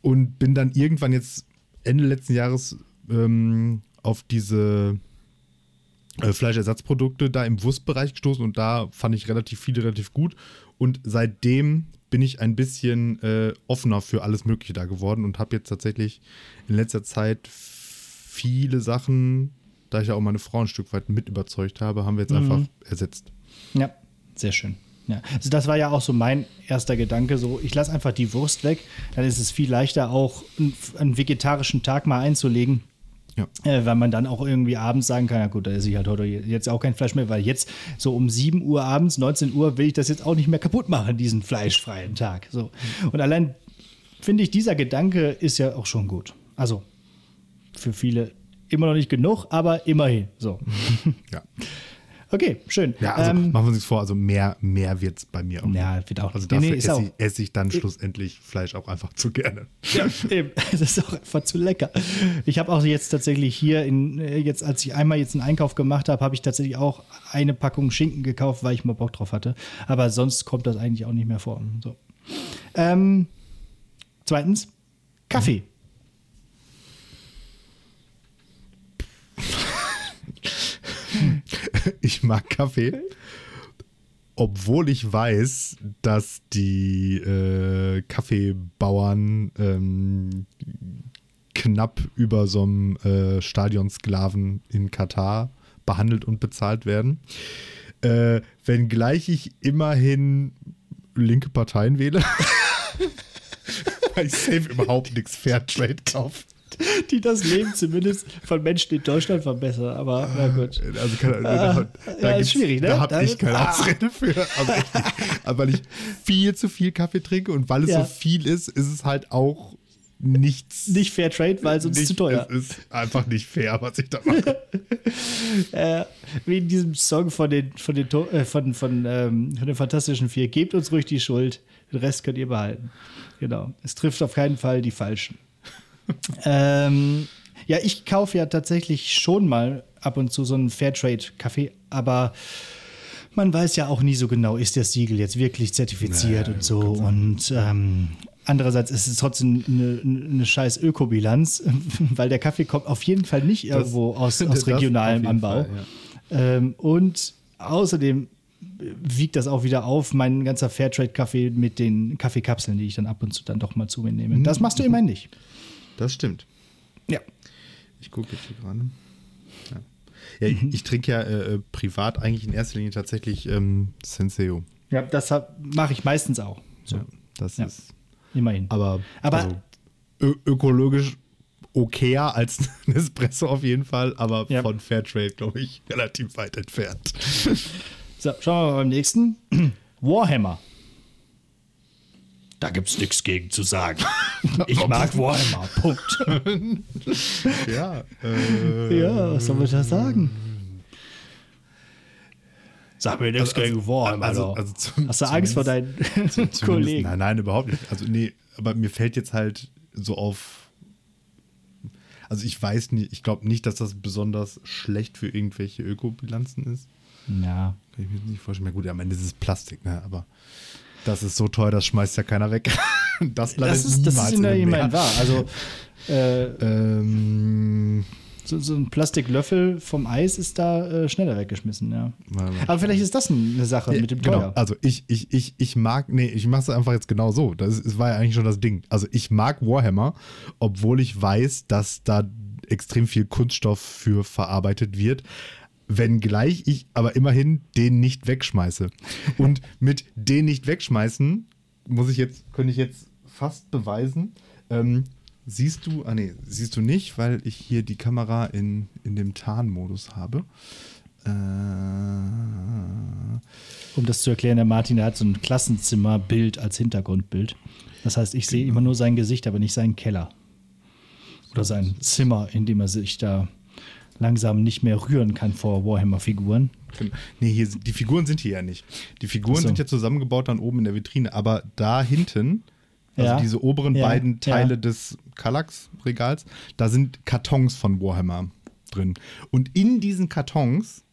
Und bin dann irgendwann jetzt Ende letzten Jahres ähm, auf diese äh, Fleischersatzprodukte da im Wurstbereich gestoßen und da fand ich relativ viele relativ gut. Und seitdem bin ich ein bisschen äh, offener für alles Mögliche da geworden und habe jetzt tatsächlich in letzter Zeit viele Sachen, da ich ja auch meine Frau ein Stück weit mit überzeugt habe, haben wir jetzt einfach ersetzt. Ja, sehr schön. Ja. Also das war ja auch so mein erster Gedanke, so ich lasse einfach die Wurst weg, dann ist es viel leichter auch einen, vegetarischen Tag mal einzulegen. Ja. Äh, weil man dann auch irgendwie abends sagen kann, ja gut, da esse ich halt heute jetzt auch kein Fleisch mehr, weil jetzt so um 7 Uhr abends, 19 Uhr will ich das jetzt auch nicht mehr kaputt machen, diesen fleischfreien Tag. So. Und allein finde ich, dieser Gedanke ist ja auch schon gut. Also für viele immer noch nicht genug, aber immerhin. So. [LAUGHS] Ja, Okay, schön. ja also Ähm, machen wir uns vor, also mehr, mehr wird es bei mir auch. Ja, wird auch- Also Nee, dafür nee, ist esse, auch- ich, esse ich dann schlussendlich Fleisch auch einfach zu gerne. Ja, eben. [LAUGHS] Das ist auch einfach zu lecker. Ich habe auch jetzt tatsächlich hier, in, äh, jetzt als ich einmal jetzt einen Einkauf gemacht habe, habe ich tatsächlich auch eine Packung Schinken gekauft, weil ich mal Bock drauf hatte. Aber sonst kommt das eigentlich auch nicht mehr vor. So. Ähm, zweitens, Kaffee. Ich mag Kaffee, obwohl ich weiß, dass die äh, Kaffeebauern ähm, knapp über so einem äh, Stadionsklaven in Katar behandelt und bezahlt werden. Äh, wenngleich ich immerhin linke Parteien wähle. [LAUGHS] Weil ich safe überhaupt nichts Fairtrade kaufe. [LAUGHS] Die das Leben zumindest von Menschen in Deutschland verbessern. Aber na gut. Also kann, da, da, ja, ist schwierig, ne? Da habe ich keine ah. Ausrede für. Also echt weil ich viel zu viel Kaffee trinke und weil es Ja. so viel ist, ist es halt auch nichts. Nicht Fair Trade, weil sonst nicht, zu teuer. Es ist einfach nicht fair, was ich da mache. [LAUGHS] Äh, wie in diesem Song von den, von den, äh, von, von, ähm, von den Fantastischen Vier. Gebt uns ruhig die Schuld, den Rest könnt ihr behalten. Genau. Es trifft auf keinen Fall die Falschen. [LAUGHS] ähm, ja, ich kaufe ja tatsächlich schon mal ab und zu so einen Fairtrade-Kaffee, aber man weiß ja auch nie so genau, ist das Siegel jetzt wirklich zertifiziert Nee, und so. Und ähm, andererseits ist es trotzdem eine, eine scheiß Ökobilanz, [LAUGHS] weil der Kaffee kommt auf jeden Fall nicht irgendwo aus, [LAUGHS] aus das regionalem Anbau. Fall, ja. ähm, und außerdem wiegt das auch wieder auf, mein ganzer Fairtrade-Kaffee mit den Kaffeekapseln, die ich dann ab und zu dann doch mal zu mir nehme. Das machst du immerhin nicht. Das stimmt. Ja. Ich gucke jetzt hier gerade. Ja, ja ich, ich trinke ja äh, äh, privat eigentlich in erster Linie tatsächlich ähm, Senseo. Ja, das mache ich meistens auch. So. Ja, das Ja. ist. Immerhin. Aber, Aber- also, ökologisch okayer als [LAUGHS] ein Espresso auf jeden Fall, aber Ja. von Fairtrade, glaube ich, [LAUGHS] relativ weit entfernt. So, schauen wir mal beim nächsten. [CLEARS THROAT] Warhammer. Da gibt's nichts gegen zu sagen. [LAUGHS] Ich mag Warhammer. Punkt. [LAUGHS] ja, äh, Ja, was soll man da sagen? Sag mir nichts Also- gegen Warhammer. also- also zum- Hast du Angst vor deinen [LAUGHS] Kollegen? Nein, nein, überhaupt nicht. Also, nee, aber mir fällt jetzt halt so auf. Also, ich weiß nicht, ich glaube nicht, dass das besonders schlecht für irgendwelche Ökobilanzen ist. Ja. Kann ich mir nicht vorstellen. Ja, gut, am Ende ist es Plastik, ne? Aber das ist so teuer, das schmeißt ja keiner weg. [LAUGHS] das Das ist, das ist in der immerhin wahr. Also, äh, Ähm, so, so ein Plastiklöffel vom Eis ist da äh, schneller weggeschmissen, ja. Aber vielleicht ist das eine Sache mit dem genau. Teuer. Also ich, ich, ich, ich mag, nee, ich mache es einfach jetzt genau so. Das, ist, das war ja eigentlich schon das Ding. Also ich mag Warhammer, obwohl ich weiß, dass da extrem viel Kunststoff für verarbeitet wird. Wenngleich ich aber immerhin den nicht wegschmeiße. Und [LAUGHS] mit den nicht wegschmeißen, muss ich jetzt, könnte ich jetzt fast beweisen. Ähm, siehst du, ah nee, siehst du nicht, weil ich hier die Kamera in, in dem Tarnmodus habe. Äh, Um das zu erklären, der Martin, der hat so ein Klassenzimmerbild als Hintergrundbild. Das heißt, ich sehe Genau. immer nur sein Gesicht, aber nicht seinen Keller. Oder sein Zimmer, in dem er sich da langsam nicht mehr rühren kann vor Warhammer-Figuren. Nee, hier, die Figuren sind hier ja nicht. Die Figuren so. sind ja zusammengebaut dann oben in der Vitrine, aber da hinten, also Ja. diese oberen Ja, beiden Teile ja. des Kallax-Regals, da sind Kartons von Warhammer drin. Und in diesen Kartons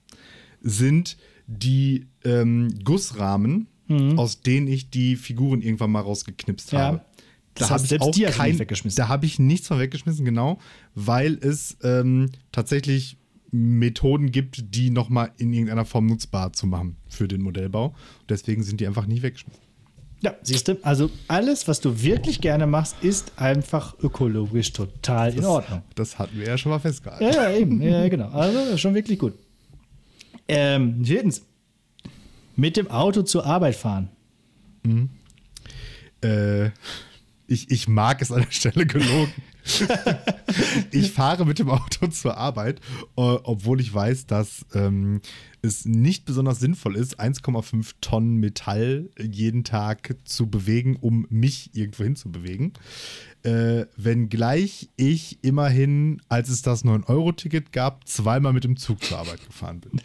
sind die ähm, Gussrahmen, aus denen ich die Figuren irgendwann mal rausgeknipst Mhm. Ja. habe. Das Da habe ich selbst auch die kein, nicht weggeschmissen. Da habe ich nichts von weggeschmissen, genau, weil es ähm, tatsächlich Methoden gibt, die nochmal in irgendeiner Form nutzbar zu machen für den Modellbau. Deswegen sind die einfach nicht weggeschmissen. Ja, siehst du, also alles, was du wirklich gerne machst, ist einfach ökologisch total in Ordnung. Das hatten wir ja schon mal festgehalten. Ja, ja, eben. Ja, genau. Also schon wirklich gut. Ähm, viertens. Mit dem Auto zur Arbeit fahren. Äh, ich, ich mag es an der Stelle gelogen. [LAUGHS] ich fahre mit dem Auto zur Arbeit, äh, obwohl ich weiß, dass ähm, es nicht besonders sinnvoll ist, 1,5 Tonnen Metall jeden Tag zu bewegen, um mich irgendwo hin zu bewegen. Äh, wenngleich ich immerhin, als es das 9-Euro-Ticket gab, zweimal mit dem Zug zur Arbeit gefahren bin.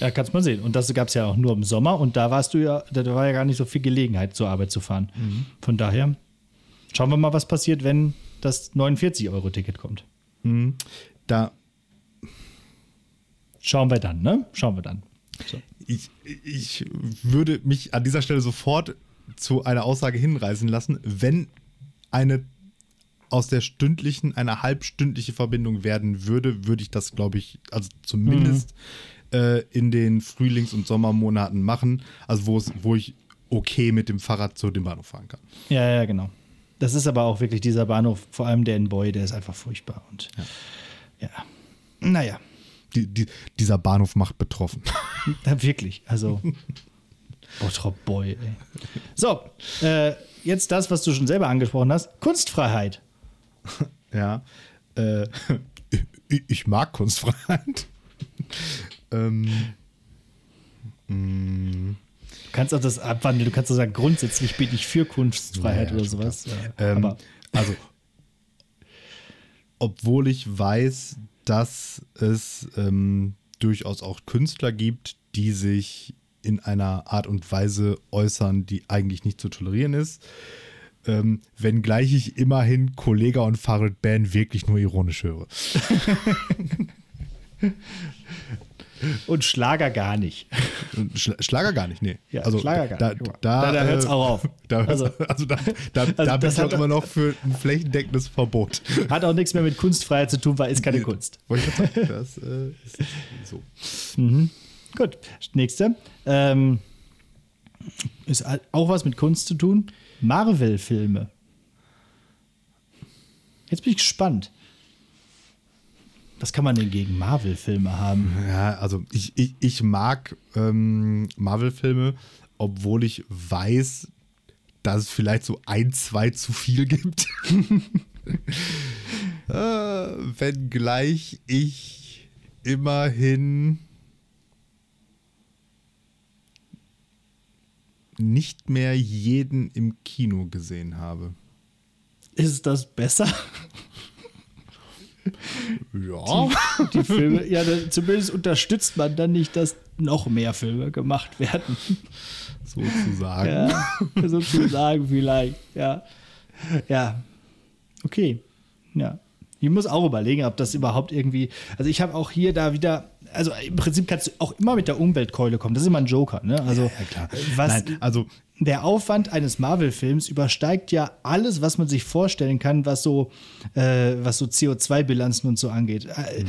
Ja, kannst man sehen. Und das gab es ja auch nur im Sommer und da warst du ja, da war ja gar nicht so viel Gelegenheit, zur Arbeit zu fahren. Von daher schauen wir mal, was passiert, wenn das 49-Euro-Ticket kommt. Da Schauen wir dann, ne? Schauen wir dann. So. ich, ich würde mich an dieser Stelle sofort zu einer Aussage hinreißen lassen, wenn eine aus der stündlichen eine halbstündliche Verbindung werden würde, würde ich das, glaube ich, also zumindest äh, in den Frühlings- und Sommermonaten machen, also wo es, wo ich okay mit dem Fahrrad zu dem Bahnhof fahren kann. Ja, ja, genau. Das ist aber auch wirklich dieser Bahnhof, vor allem der in Boy, der ist einfach furchtbar. Und ja, naja, Die, die, dieser Bahnhof macht betroffen. [LAUGHS] Ja, wirklich. Also, Bottrop Boy, ey. So, äh, jetzt das, was du schon selber angesprochen hast: Kunstfreiheit. [LAUGHS] Ja. Äh, [LAUGHS] ich, ich mag Kunstfreiheit. ähm, mm, Du kannst auch das abwandeln. Du kannst auch sagen, grundsätzlich bin ich für Kunstfreiheit Ja, ja, oder sowas. Ja, ähm, aber also, obwohl ich weiß, dass es ähm, durchaus auch Künstler gibt, die sich in einer Art und Weise äußern, die eigentlich nicht zu tolerieren ist. Ähm, wenngleich ich immerhin Kollega und Farid Band wirklich nur ironisch höre. [LAUGHS] und Schlager gar nicht. Schla Schlager gar nicht, nee. Ja, also Schlager gar da, nicht. Da, Da- da hört's äh, auch auf. Da, also, Also- also da, da, da bin das ich auch immer noch für ein flächendeckendes Verbot. Hat auch nichts mehr mit Kunstfreiheit zu tun, weil ist keine Kunst. Wollte ich sagen, das äh, ist so. Gut, nächste. Ähm, ist auch was mit Kunst zu tun. Marvel-Filme. Jetzt bin ich gespannt. Was kann man denn gegen Marvel-Filme haben? Ja, also ich, ich, ich mag ähm, Marvel-Filme, obwohl ich weiß, dass es vielleicht so ein, zwei zu viel gibt. [LAUGHS] äh, wenngleich ich immerhin nicht mehr jeden im Kino gesehen habe. Ist das besser? Ja. Die, die Filme, ja, zumindest unterstützt man dann nicht, dass noch mehr Filme gemacht werden. Sozusagen. Ja, sozusagen vielleicht, ja. Ja. Okay. Ja. Ich muss auch überlegen, ob das überhaupt irgendwie. Also ich habe auch hier da wieder. Also im Prinzip kannst du auch immer mit der Umweltkeule kommen. Das ist immer ein Joker, ne? Also Ja, ja, klar. Was, Nein, also der Aufwand eines Marvel-Films übersteigt ja alles, was man sich vorstellen kann, was so, äh, was so CO2-Bilanzen und so angeht. Äh,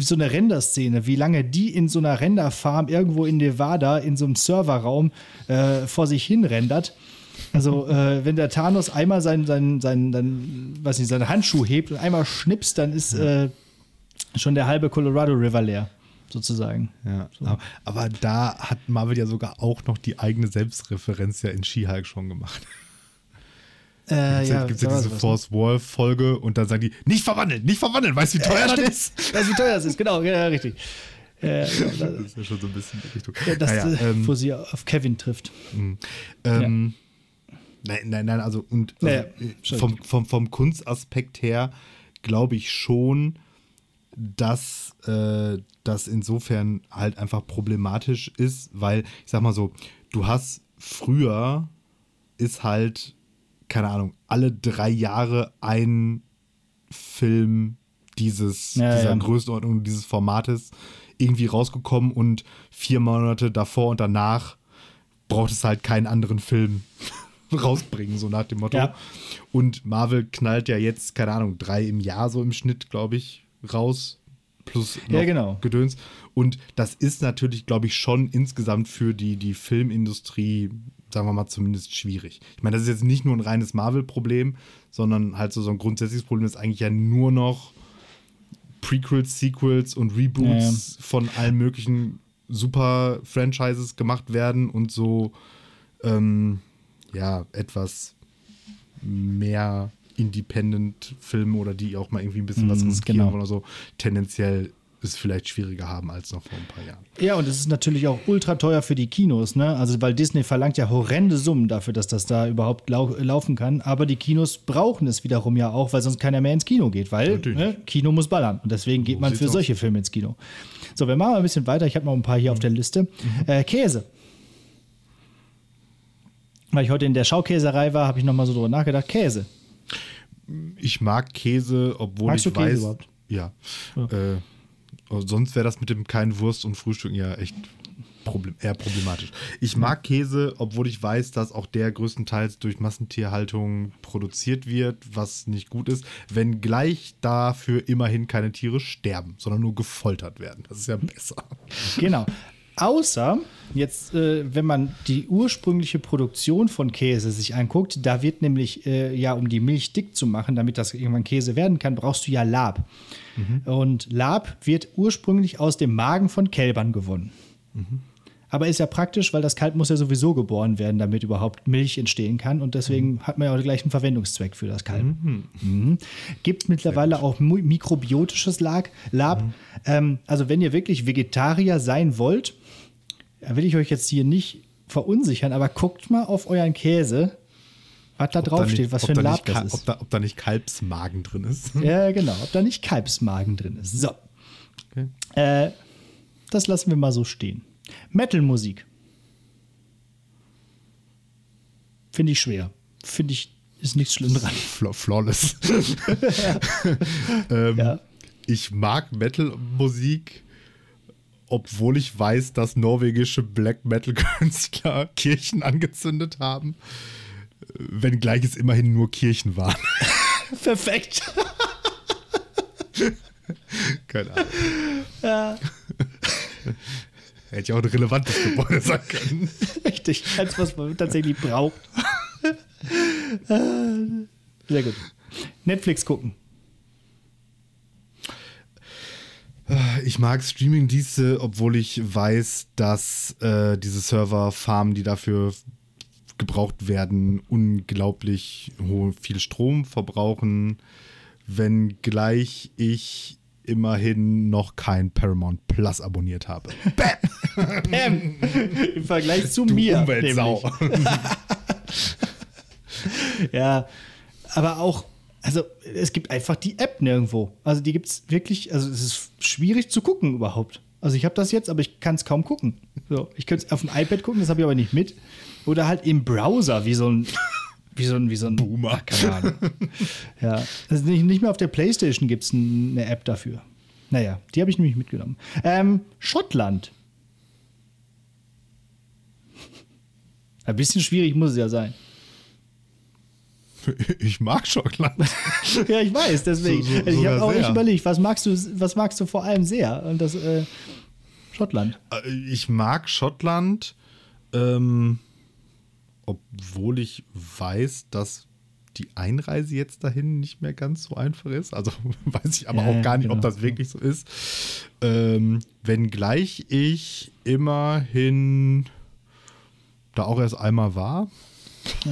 So eine Renderszene, wie lange die in so einer Renderfarm irgendwo in Nevada in so einem Serverraum äh, vor sich hin rendert. Also, [LAUGHS] äh, wenn der Thanos einmal seinen, seinen, seinen, seinen, weiß nicht, seinen Handschuh hebt und einmal schnipst, dann ist äh, schon der halbe Colorado River leer, sozusagen. Ja, aber, aber da hat Marvel ja sogar auch noch die eigene Selbstreferenz ja in She-Hulk schon gemacht. Äh, Gibt ja, gibt's ja da war's diese? Force Wall Folge und dann sagen die, nicht verwandeln, nicht verwandeln, weißt du, wie teuer das stimmt. ist? [LAUGHS] Weißt du, wie teuer das ist? Genau, ja, richtig. Äh, [LAUGHS] Das ist ja schon so ein bisschen die Richtung. Ja, das, Naja, äh, ähm, wo sie auf Kevin trifft. Ähm, Nein, nein, nein, also und also, Naja, äh, vom, vom, vom Kunstaspekt her glaube ich schon, dass äh, das insofern halt einfach problematisch ist, weil ich sag mal so, du hast früher ist halt, keine Ahnung, alle drei Jahre ein Film dieses, Ja, dieser ja. Größenordnung, dieses Formates irgendwie rausgekommen und vier Monate davor und danach braucht es halt keinen anderen Film [LAUGHS] rausbringen, so nach dem Motto. Ja. Und Marvel knallt ja jetzt, keine Ahnung, drei im Jahr so im Schnitt, glaube ich, raus. Plus Ja, genau. Gedöns. Und das ist natürlich, glaube ich, schon insgesamt für die, die Filmindustrie, sagen wir mal, zumindest schwierig. Ich meine, das ist jetzt nicht nur ein reines Marvel-Problem, sondern halt so, so ein grundsätzliches Problem, das eigentlich ja nur noch Prequels, Sequels und Reboots von allen möglichen Super-Franchises gemacht werden und so ähm, ja, etwas mehr Independent-Filme oder die auch mal irgendwie ein bisschen was Mm, riskieren genau. oder so, tendenziell es vielleicht schwieriger haben als noch vor ein paar Jahren. Ja, und es ist natürlich auch ultra teuer für die Kinos, ne? Also, weil Disney verlangt ja horrende Summen dafür, dass das da überhaupt lau laufen kann. Aber die Kinos brauchen es wiederum ja auch, weil sonst keiner mehr ins Kino geht, weil ne, Kino muss ballern. Und deswegen geht So man für aus. solche Filme ins Kino. So, wir machen mal ein bisschen weiter. Ich habe noch ein paar hier auf der Liste. Äh, Käse. Weil ich heute in der Schaukäserei war, habe ich noch mal so drüber nachgedacht. Käse. Ich mag Käse, obwohl Magst ich du Käse weiß. überhaupt? Ja. Äh, aber sonst wäre das mit dem kein Wurst und Frühstücken ja echt problem eher problematisch. Ich mag Käse, obwohl ich weiß, dass auch der größtenteils durch Massentierhaltung produziert wird, was nicht gut ist, wenngleich dafür immerhin keine Tiere sterben, sondern nur gefoltert werden. Das ist ja besser. Genau. Außer jetzt, äh, wenn man die ursprüngliche Produktion von Käse sich anguckt, da wird nämlich äh, ja, um die Milch dick zu machen, damit das irgendwann Käse werden kann, brauchst du ja Lab. Und Lab wird ursprünglich aus dem Magen von Kälbern gewonnen. Aber ist ja praktisch, weil das Kalb muss ja sowieso geboren werden, damit überhaupt Milch entstehen kann. Und deswegen hat man ja auch den gleichen Verwendungszweck für das Kalb. Mhm. Gibt mittlerweile auch mikrobiotisches Lab. Ähm, also wenn ihr wirklich Vegetarier sein wollt, da will ich euch jetzt hier nicht verunsichern, aber guckt mal auf euren Käse, was da Ob da drauf nicht- steht, was für ein Lab das ist. Ob da, ob da nicht Kalbsmagen drin ist. [LAUGHS] Ja, genau, ob da nicht Kalbsmagen drin ist. So. Okay. Äh, das lassen wir mal so stehen. Metal-Musik. Finde ich schwer. Finde ich, ist nichts schlimm dran. [LAUGHS] Fla- Flawless. [LAUGHS] ähm, Ja. Ich mag Metal-Musik, obwohl ich weiß, dass norwegische Black Metal-Künstler [LAUGHS] Kirchen angezündet haben. Äh, Wenngleich es immerhin nur Kirchen waren. [LAUGHS] Perfekt. Keine Ahnung. [LAUGHS] Hätte ja auch ein relevantes Gebäude sein können. Richtig, als was man tatsächlich braucht. Sehr gut. Netflix gucken. Ich mag Streaming-Dienste, obwohl ich weiß, dass äh, diese Serverfarmen, die dafür gebraucht werden, unglaublich hohe, viel Strom verbrauchen, wenngleich ich immerhin noch kein Paramount Plus abonniert habe. Bam! Im Vergleich zu mir. Umweltsau. nämlich. [LAUGHS] Ja, aber auch, also es gibt einfach die App nirgendwo. Also die gibt es wirklich, also es ist schwierig zu gucken überhaupt. Also ich habe das jetzt, aber ich kann es kaum gucken. So, ich könnte es auf dem iPad gucken, das habe ich aber nicht mit. Oder halt im Browser, wie so ein, [LAUGHS] wie so ein, wie so ein Boomer. Keine Ahnung. [LAUGHS] ja, also nicht, nicht mehr auf der Playstation gibt es eine App dafür. Naja, die habe ich nämlich mitgenommen. Ähm, Schottland. Ein bisschen schwierig muss es ja sein. [LAUGHS] Ich mag Schottland. Ja, ich weiß, deswegen. So- so- ich habe auch sehr. echt überlegt, was magst du, was magst du vor allem sehr? Und das äh, Schottland. Äh, Ich mag Schottland, ähm, obwohl ich weiß, dass die Einreise jetzt dahin nicht mehr ganz so einfach ist. Also [LAUGHS] weiß ich aber Ja, auch gar nicht, ob genau. das wirklich so ist. Ähm, wenngleich ich immerhin da auch erst einmal war.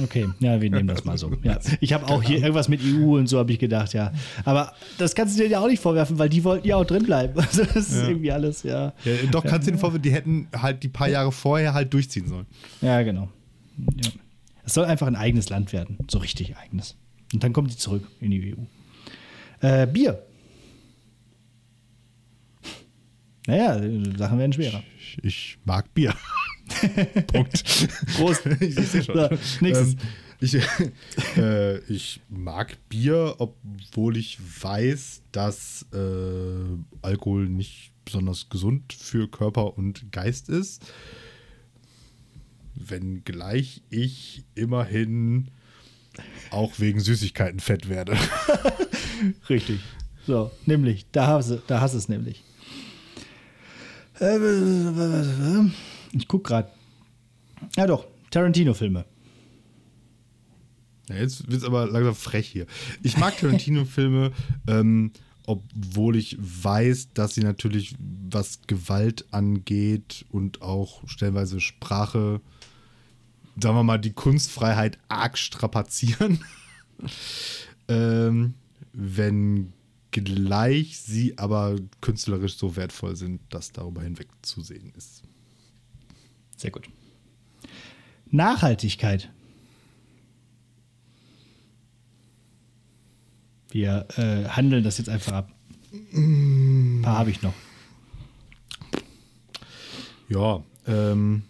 Okay, ja, wir nehmen das mal so. Ja. [LAUGHS] Ich habe auch hier irgendwas mit EU und so habe ich gedacht, ja. Aber das kannst du dir ja auch nicht vorwerfen, weil die wollten ja auch drin bleiben. [LAUGHS] Also das ist irgendwie alles, ja. Ja, doch kannst du dir vorwerfen, die hätten halt die paar Jahre vorher halt durchziehen sollen. Ja, genau. Ja. Es soll einfach ein eigenes Land werden. So richtig eigenes. Und dann kommen die zurück in die EU. Äh, Bier. Naja, Sachen werden schwerer. Ich, ich mag Bier. [LAUGHS] Punkt. Prost. [LAUGHS] ich, sehe schon. So, nächstes. Ähm, ich, äh, ich mag Bier, obwohl ich weiß, dass äh, Alkohol nicht besonders gesund für Körper und Geist ist. Wenngleich ich immerhin auch wegen Süßigkeiten fett werde. [LAUGHS] Richtig. So, nämlich, da hast du, da hast es nämlich. Äh, Ich guck gerade. Ja doch, Tarantino-Filme. Ja, jetzt wird es aber langsam frech hier. Ich mag Tarantino-Filme, [LAUGHS] ähm, obwohl ich weiß, dass sie natürlich, was Gewalt angeht und auch stellenweise Sprache, sagen wir mal, die Kunstfreiheit arg strapazieren. [LAUGHS] ähm, wenn gleich sie aber künstlerisch so wertvoll sind, dass darüber hinweg zu sehen ist. Sehr gut. Nachhaltigkeit. Wir äh, handeln das jetzt einfach ab. Ein paar habe ich noch. Ja, ähm,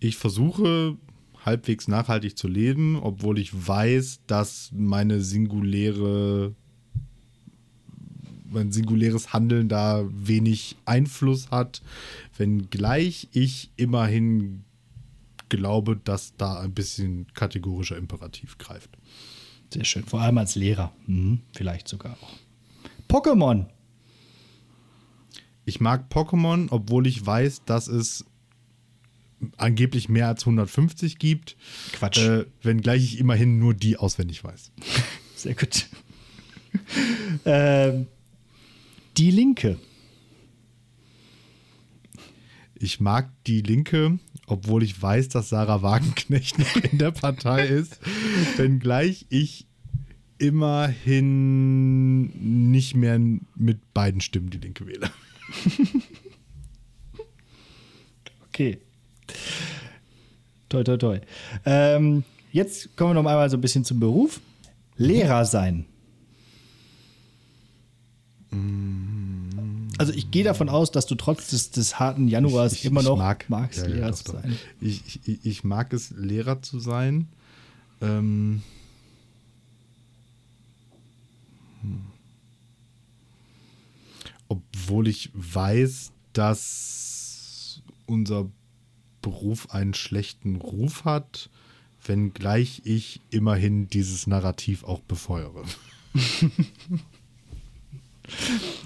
ich versuche halbwegs nachhaltig zu leben, obwohl ich weiß, dass meine singuläre, mein singuläres Handeln da wenig Einfluss hat, wenngleich ich immerhin glaube, dass da ein bisschen kategorischer Imperativ greift. Sehr schön. Vor allem als Lehrer. Mhm, vielleicht sogar auch. Pokémon. Ich mag Pokémon, obwohl ich weiß, dass es angeblich mehr als 150 gibt. Quatsch. Äh, wenngleich ich immerhin nur die auswendig weiß. [LAUGHS] Sehr gut. [LAUGHS] ähm, die Linke. Ich mag die Linke, obwohl ich weiß, dass Sarah Wagenknecht [LAUGHS] noch in der Partei ist. wenngleich ich immerhin nicht mehr mit beiden Stimmen die Linke wähle. [LAUGHS] Okay. Toi, toi, toi. Ähm, jetzt kommen wir noch einmal so ein bisschen zum Beruf. Lehrer sein. Also ich gehe davon aus, dass du trotz des, des harten Januars Ich- ich- immer ich noch mag, magst, ja, ja, Lehrer doch, zu sein. Ich, ich, ich mag es, Lehrer zu sein. Ähm, hm. obwohl ich weiß, dass unser Beruf einen schlechten Ruf hat, wenngleich ich immerhin dieses Narrativ auch befeuere. [LAUGHS]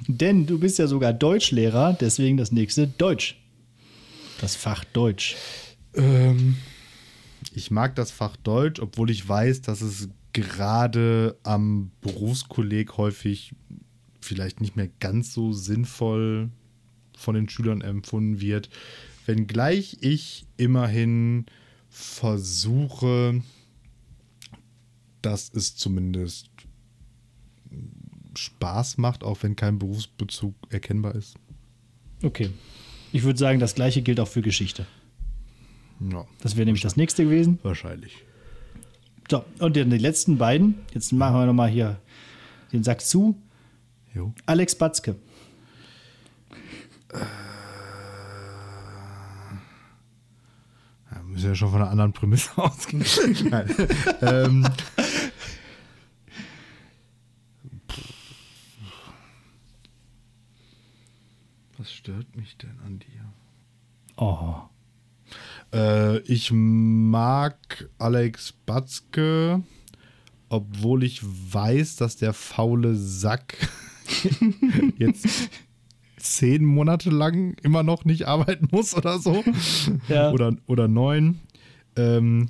Denn du bist ja sogar Deutschlehrer, deswegen das nächste Deutsch. Das Fach Deutsch. Ähm, ich mag das Fach Deutsch, obwohl ich weiß, dass es gerade am Berufskolleg häufig vielleicht nicht mehr ganz so sinnvoll von den Schülern empfunden wird. Wenngleich ich immerhin versuche, dass es zumindest Spaß macht, auch wenn kein Berufsbezug erkennbar ist. Okay. Ich würde sagen, das gleiche gilt auch für Geschichte. Ja, Das wäre nämlich das nächste gewesen. wahrscheinlich. So, und dann die letzten beiden. Jetzt machen wir nochmal hier den Sack zu. Jo. Alex Batzke. Ja, müssen ja schon von einer anderen Prämisse [LAUGHS] ausgehen. Ähm, was stört mich denn an dir? Oh. Äh, ich mag Alex Batzke, obwohl ich weiß, dass der faule Sack [LAUGHS] jetzt zehn Monate lang immer noch nicht arbeiten muss oder so. Ja. Oder, oder neun. Ähm,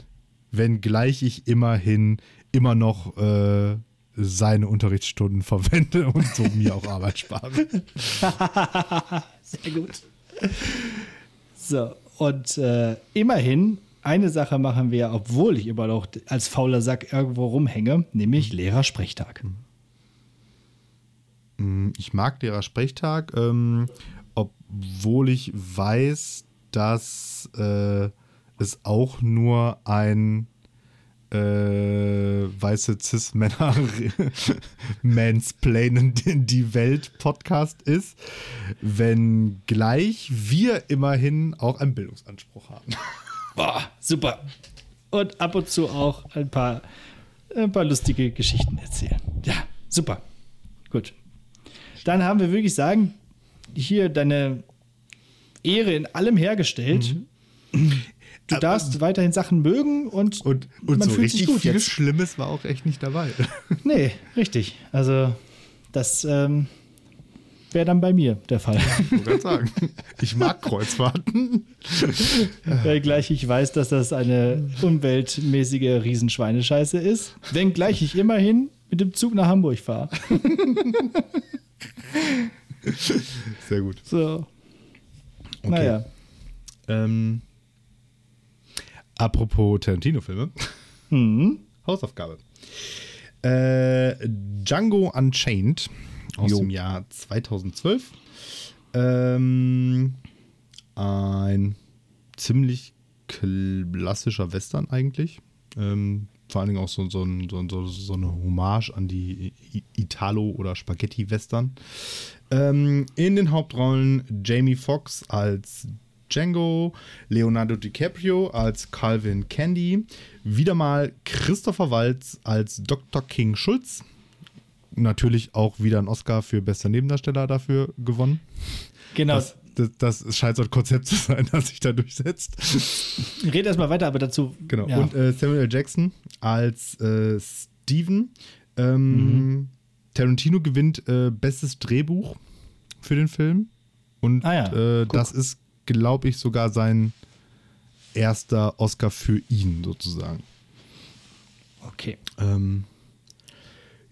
wenngleich ich immerhin immer noch äh, seine Unterrichtsstunden [LAUGHS] verwende und so mir auch Arbeit spare. [LAUGHS] Sehr gut. So, und äh, immerhin, eine Sache machen wir, obwohl ich immer noch als fauler Sack irgendwo rumhänge, nämlich Lehrersprechtag. Ich mag Lehrersprechtag, ähm, obwohl ich weiß, dass äh, es auch nur ein äh, weiße Cis-Männer [LAUGHS] Mansplainen in die Welt Podcast ist, wenngleich wir immerhin auch einen Bildungsanspruch haben. [LAUGHS] Boah, super. Und ab und zu auch ein paar, ein paar lustige Geschichten erzählen. Ja, super. Gut. Dann haben wir wirklich sagen, hier deine Ehre in allem hergestellt. Du darfst weiterhin Sachen mögen und, Und, und man so fühlt sich gut viel jetzt. Schlimmes war auch echt nicht dabei. [LAUGHS] Nee, richtig. Also, das ähm, wäre dann bei mir der Fall. Ich gerade sagen. Ich mag Kreuzfahrten. [LAUGHS] Wenngleich ich weiß, dass das eine umweltmäßige Riesenschweinescheiße ist. Wenngleich ich immerhin mit dem Zug nach Hamburg fahre. Sehr gut. So. Okay. Naja. Ähm, apropos Tarantino-Filme. Mhm. Hausaufgabe. Äh, Django Unchained aus Jo. dem Jahr 2012. Ähm, ein ziemlich klassischer Western eigentlich. Ähm, vor allen Dingen auch so, so, so, so, eine Hommage an die Italo- oder Spaghetti-Western. Ähm, in den Hauptrollen Jamie Foxx als Django, Leonardo DiCaprio als Calvin Candy, wieder mal Christopher Waltz als Dr. King Schulz. Natürlich auch wieder ein Oscar für bester Nebendarsteller dafür gewonnen. Genau. Das, das, das scheint so ein Konzept zu sein, [LAUGHS] das sich da durchsetzt. Red erstmal weiter, aber dazu. Genau. Ja. Und äh, Samuel L. Jackson als äh, Steven. Ähm, Tarantino gewinnt äh, bestes Drehbuch für den Film. Und Ah ja, äh, das ist, glaube ich, sogar sein erster Oscar für ihn sozusagen. okay. Ähm,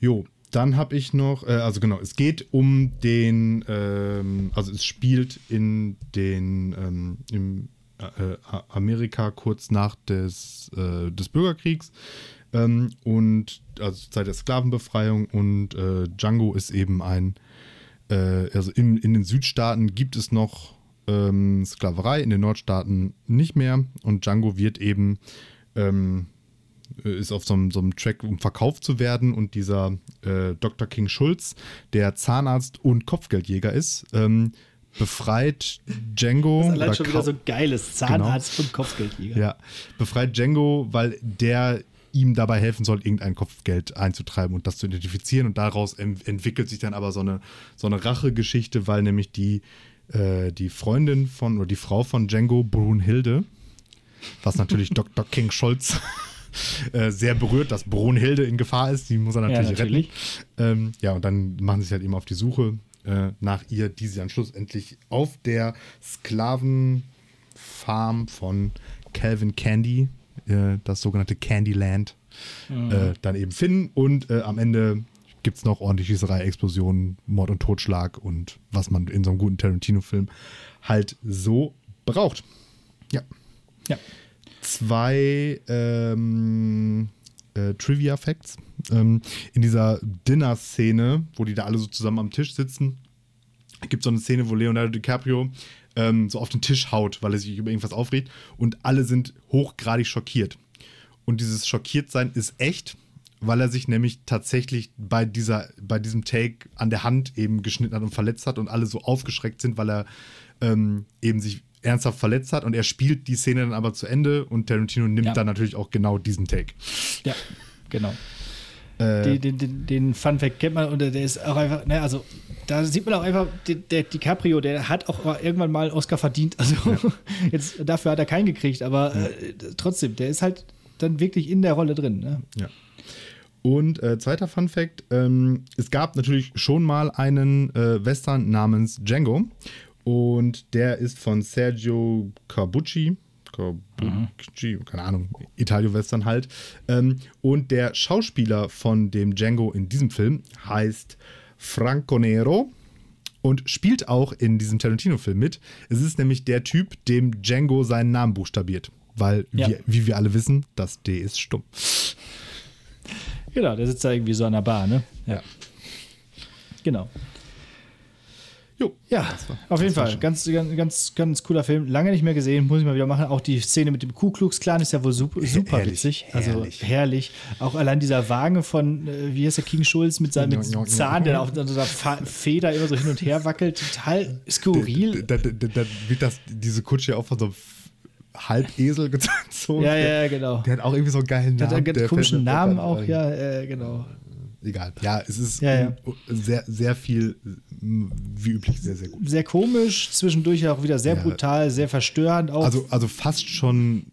jo, dann habe ich noch, äh, also genau, es geht um den, ähm, also es spielt in den, ähm, im äh, Amerika kurz nach des, äh, des Bürgerkriegs ähm, und also Zeit der Sklavenbefreiung und äh, Django ist eben ein, äh, also in, in den Südstaaten gibt es noch ähm, Sklaverei, in den Nordstaaten nicht mehr und Django wird eben ähm, äh, ist auf so einem, so einem Track, um verkauft zu werden. Und dieser äh, Dr. King Schulz, der Zahnarzt und Kopfgeldjäger ist, ähm, befreit Django. Das ist allein schon wieder so geiles Zahnarzt und Kopfgeldjäger. ja, befreit Django, weil der ihm dabei helfen soll, irgendein Kopfgeld einzutreiben und das zu identifizieren. Und daraus entwickelt sich dann aber so eine, so eine Rachegeschichte, weil nämlich die, äh, die Freundin von oder die Frau von Django, Brunhilde, was natürlich [LAUGHS] Dr. King Scholz [LAUGHS] äh, sehr berührt, dass Brunhilde in Gefahr ist. Die muss er natürlich, natürlich. retten. Ähm, ja, und dann machen sie sich halt eben auf die Suche äh, nach ihr, die sie dann schlussendlich auf der Sklavenfarm von Calvin Candy, äh, das sogenannte Candyland, mhm. dann eben finden. Und am Ende gibt es noch ordentlich Schießerei, Explosionen, Mord und Totschlag und was man in so einem guten Tarantino-Film halt so braucht. Ja. Ja. Zwei ähm, äh, Trivia-Facts. Ähm, in dieser Dinner-Szene, wo die da alle so zusammen am Tisch sitzen, gibt es so eine Szene, wo Leonardo DiCaprio ähm, so auf den Tisch haut, weil er sich über irgendwas aufregt und alle sind hochgradig schockiert. Und dieses Schockiertsein ist echt, weil er sich nämlich tatsächlich bei, dieser, bei diesem Take an der Hand eben geschnitten hat und verletzt hat und alle so aufgeschreckt sind, weil er ähm, eben sich ernsthaft verletzt hat und er spielt die Szene dann aber zu Ende und Tarantino nimmt ja. dann natürlich auch genau diesen Take. Ja, genau. Äh, den, den, den Fun Fact kennt man und der ist auch einfach, ne, also da sieht man auch einfach, der, der DiCaprio, der hat auch irgendwann mal Oscar verdient. Also ja. [LAUGHS] jetzt dafür hat er keinen gekriegt, aber ja. äh, trotzdem, der ist halt dann wirklich in der Rolle drin. Ne? Ja. Und äh, zweiter Fun Fact: ähm, Es gab natürlich schon mal einen äh, Western namens Django. Und der ist von Sergio Carbucci. Carbucci, mhm. keine Ahnung, Italio-Western halt. Ähm, und der Schauspieler von dem Django in diesem Film heißt Franco Nero und spielt auch in diesem Tarantino-Film mit. Es ist nämlich der Typ, dem Django seinen Namen buchstabiert. Weil, ja. wir, wie wir alle wissen, das D ist stumm. Genau, der sitzt da irgendwie so an der Bar, ne? Ja. Genau. Jo. Ja, war, auf jeden Fall. Ganz, ganz, ganz, ganz cooler Film. Lange nicht mehr gesehen, muss ich mal wieder machen. Auch die Szene mit dem Ku Klux Klan ist ja wohl super, super herrlich, witzig. Also herrlich. herrlich. Auch allein dieser Wagen von, äh, wie heißt der, King Schulz mit seinem mit Zahn, der auf so einer Feder immer so hin und her wackelt. Total skurril. Da, da, da, da wird das, diese Kutsche auch von so einem Halbesel [LAUGHS] gezogen. Ja, ja, genau. Der hat auch irgendwie so einen geilen Namen. Der hat einen komischen Namen auch, ja, äh, genau egal. Ja, es ist ja, ja. sehr, sehr viel, wie üblich, sehr, sehr gut. Sehr komisch, zwischendurch auch wieder sehr ja. brutal, sehr verstörend auch. Also, also fast schon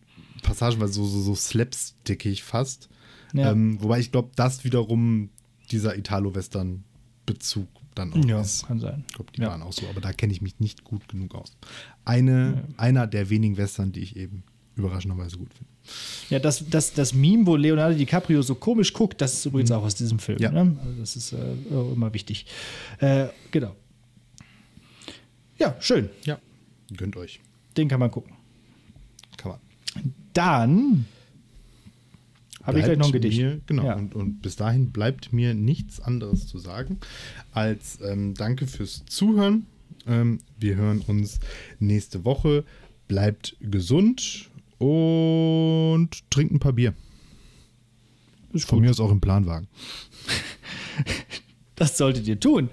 passagenweise so, so, so slapstickig fast. Ähm, wobei ich glaube, das wiederum dieser Italo-Western-Bezug dann auch ja, ist. kann sein. Ich glaube, die waren auch so, aber da kenne ich mich nicht gut genug aus. Eine, Einer der wenigen Western, die ich eben überraschenderweise gut finde. Ja, das, das, das Meme, wo Leonardo DiCaprio so komisch guckt, das ist übrigens mhm. auch aus diesem Film. Ja. Ne? Also das ist äh, immer wichtig. Äh, genau. Ja, schön. Ja, gönnt euch. Den kann man gucken. Kann man. Dann habe ich gleich noch ein Gedicht. Mir, genau, ja. und, und, bis dahin bleibt mir nichts anderes zu sagen als ähm, danke fürs Zuhören. Ähm, wir hören uns nächste Woche. Bleibt gesund und trinkt ein paar Bier. Ist Von mir aus auch im Planwagen. [LAUGHS] das solltet ihr tun.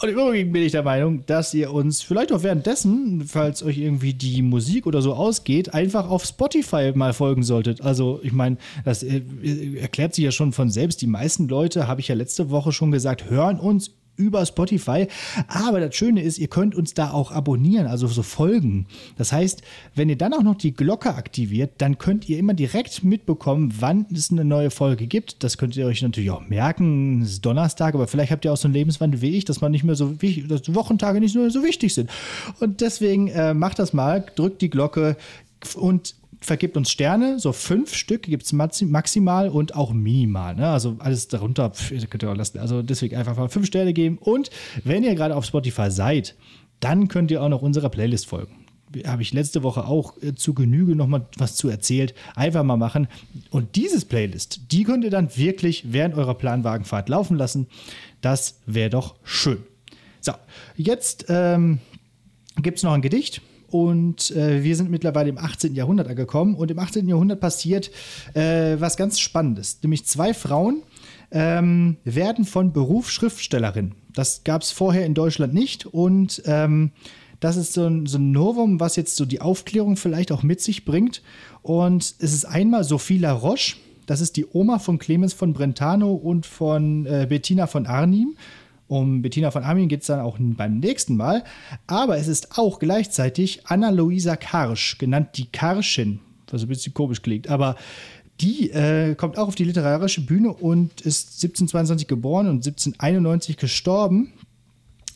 Und im Übrigen bin ich der Meinung, dass ihr uns vielleicht auch währenddessen, falls euch irgendwie die Musik oder so ausgeht, einfach auf Spotify mal folgen solltet. Also ich meine, das äh, erklärt sich ja schon von selbst. Die meisten Leute, habe ich ja letzte Woche schon gesagt, hören uns über Spotify. Aber das Schöne ist, ihr könnt uns da auch abonnieren, also so folgen. Das heißt, wenn ihr dann auch noch die Glocke aktiviert, dann könnt ihr immer direkt mitbekommen, wann es eine neue Folge gibt. Das könnt ihr euch natürlich auch merken. Es ist Donnerstag, aber vielleicht habt ihr auch so einen Lebenswandel wie ich, dass man nicht mehr so wichtig, dass Wochentage nicht mehr so wichtig sind. Und deswegen äh, macht das mal, drückt die Glocke und vergibt uns Sterne, so fünf Stück gibt es maximal und auch minimal. Ne? Also alles darunter könnt ihr auch lassen. Also deswegen einfach mal fünf Sterne geben. Und wenn ihr gerade auf Spotify seid, dann könnt ihr auch noch unserer Playlist folgen. Habe ich letzte Woche auch äh, zu Genüge noch mal was zu erzählt. Einfach mal machen. Und dieses Playlist, die könnt ihr dann wirklich während eurer Planwagenfahrt laufen lassen. Das wäre doch schön. So, jetzt ähm, gibt es noch ein Gedicht. Und äh, wir sind mittlerweile im 18. Jahrhundert angekommen. Und im 18. Jahrhundert passiert äh, was ganz Spannendes. Nämlich zwei Frauen ähm, werden von Beruf Schriftstellerin. Das gab es vorher in Deutschland nicht. Und ähm, das ist so ein, so ein Novum, was jetzt so die Aufklärung vielleicht auch mit sich bringt. Und es ist einmal Sophie La Roche. Das ist die Oma von Clemens von Brentano und von äh, Bettina von Arnim. Um Bettina von Armin geht es dann auch beim nächsten Mal. Aber es ist auch gleichzeitig Anna-Luisa Karsch, genannt die Karschin, was ein bisschen komisch klingt. Aber die äh, kommt auch auf die literarische Bühne und ist 1722 geboren und 1791 gestorben.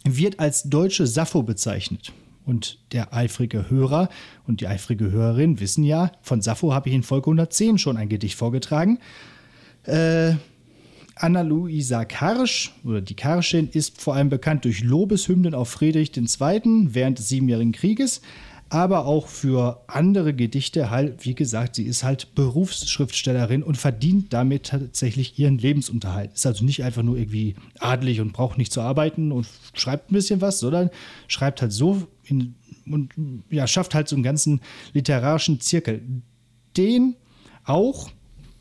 wird als deutsche Sappho bezeichnet. Und der eifrige Hörer und die eifrige Hörerin wissen ja, von Sappho habe ich in Folge 110 schon ein Gedicht vorgetragen. Äh, Anna-Luisa Karsch oder die Karschin ist vor allem bekannt durch Lobeshymnen auf Friedrich II. während des Siebenjährigen Krieges, aber auch für andere Gedichte. Halt, wie gesagt, sie ist halt Berufsschriftstellerin und verdient damit tatsächlich ihren Lebensunterhalt. Ist also nicht einfach nur irgendwie adelig und braucht nicht zu arbeiten und schreibt ein bisschen was, sondern schreibt halt so in, und ja, schafft halt so einen ganzen literarischen Zirkel. Den auch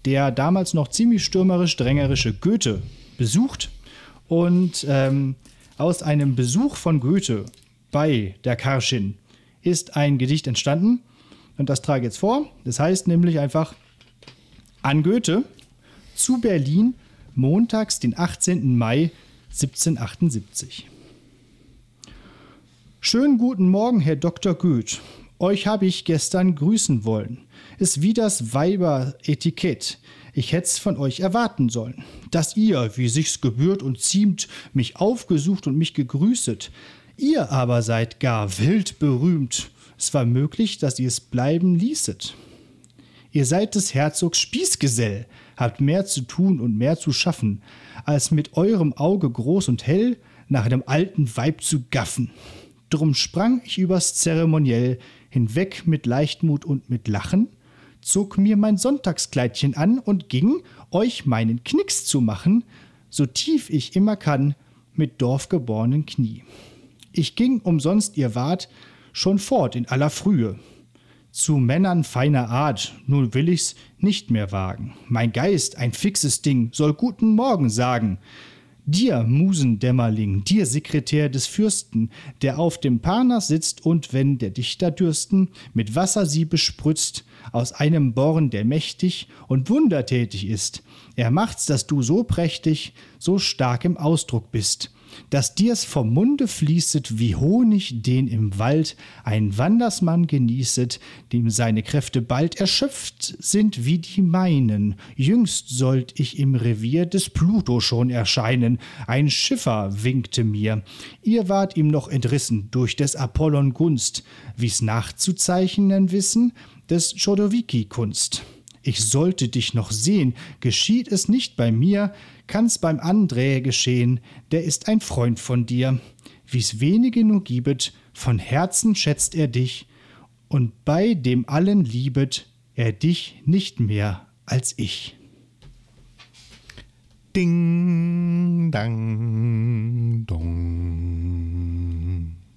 der damals noch ziemlich stürmerisch drängerische Goethe besucht und ähm, aus einem Besuch von Goethe bei der Karschin ist ein Gedicht entstanden und das trage ich jetzt vor. Das heißt nämlich einfach an Goethe zu Berlin montags, den 18. Mai 1778. Schönen guten Morgen, Herr Dr. Goethe. Euch habe ich gestern grüßen wollen ist wie das Weiber-Etikett. Ich hätt's von euch erwarten sollen, dass ihr, wie sich's gebührt und ziemt, mich aufgesucht und mich gegrüßet. Ihr aber seid gar wild berühmt. Es war möglich, dass ihr es bleiben ließet. Ihr seid des Herzogs Spießgesell, habt mehr zu tun und mehr zu schaffen, als mit eurem Auge groß und hell nach einem alten Weib zu gaffen. Drum sprang ich übers Zeremoniell hinweg mit Leichtmut und mit Lachen, zog mir mein Sonntagskleidchen an und ging, euch meinen Knicks zu machen, so tief ich immer kann, mit dorfgeborenen Knie. Ich ging umsonst ihr wart, schon fort in aller Frühe. Zu Männern feiner Art, nun will ich's nicht mehr wagen. Mein Geist, ein fixes Ding, soll guten Morgen sagen. Dir, Musendämmerling, dir, Sekretär des Fürsten, der auf dem Parnass sitzt und, wenn der Dichter dürsten, mit Wasser sie bespritzt, aus einem Born, der mächtig und wundertätig ist. Er macht's, dass du so prächtig, so stark im Ausdruck bist, dass dir's vom Munde fließet wie Honig, den im Wald ein Wandersmann genießet, dem seine Kräfte bald erschöpft sind wie die meinen. Jüngst sollt ich im Revier des Pluto schon erscheinen, ein Schiffer winkte mir. Ihr wart ihm noch entrissen durch des Apollon Gunst, wie's nachzuzeichnen wissen, des Chodowiki-Kunst. Ich sollte dich noch sehen, geschieht es nicht bei mir, kann's beim Andrä geschehen, der ist ein Freund von dir. Wie's wenige nur gibet, von Herzen schätzt er dich, und bei dem allen liebet er dich nicht mehr als ich. Ding, dang, dong.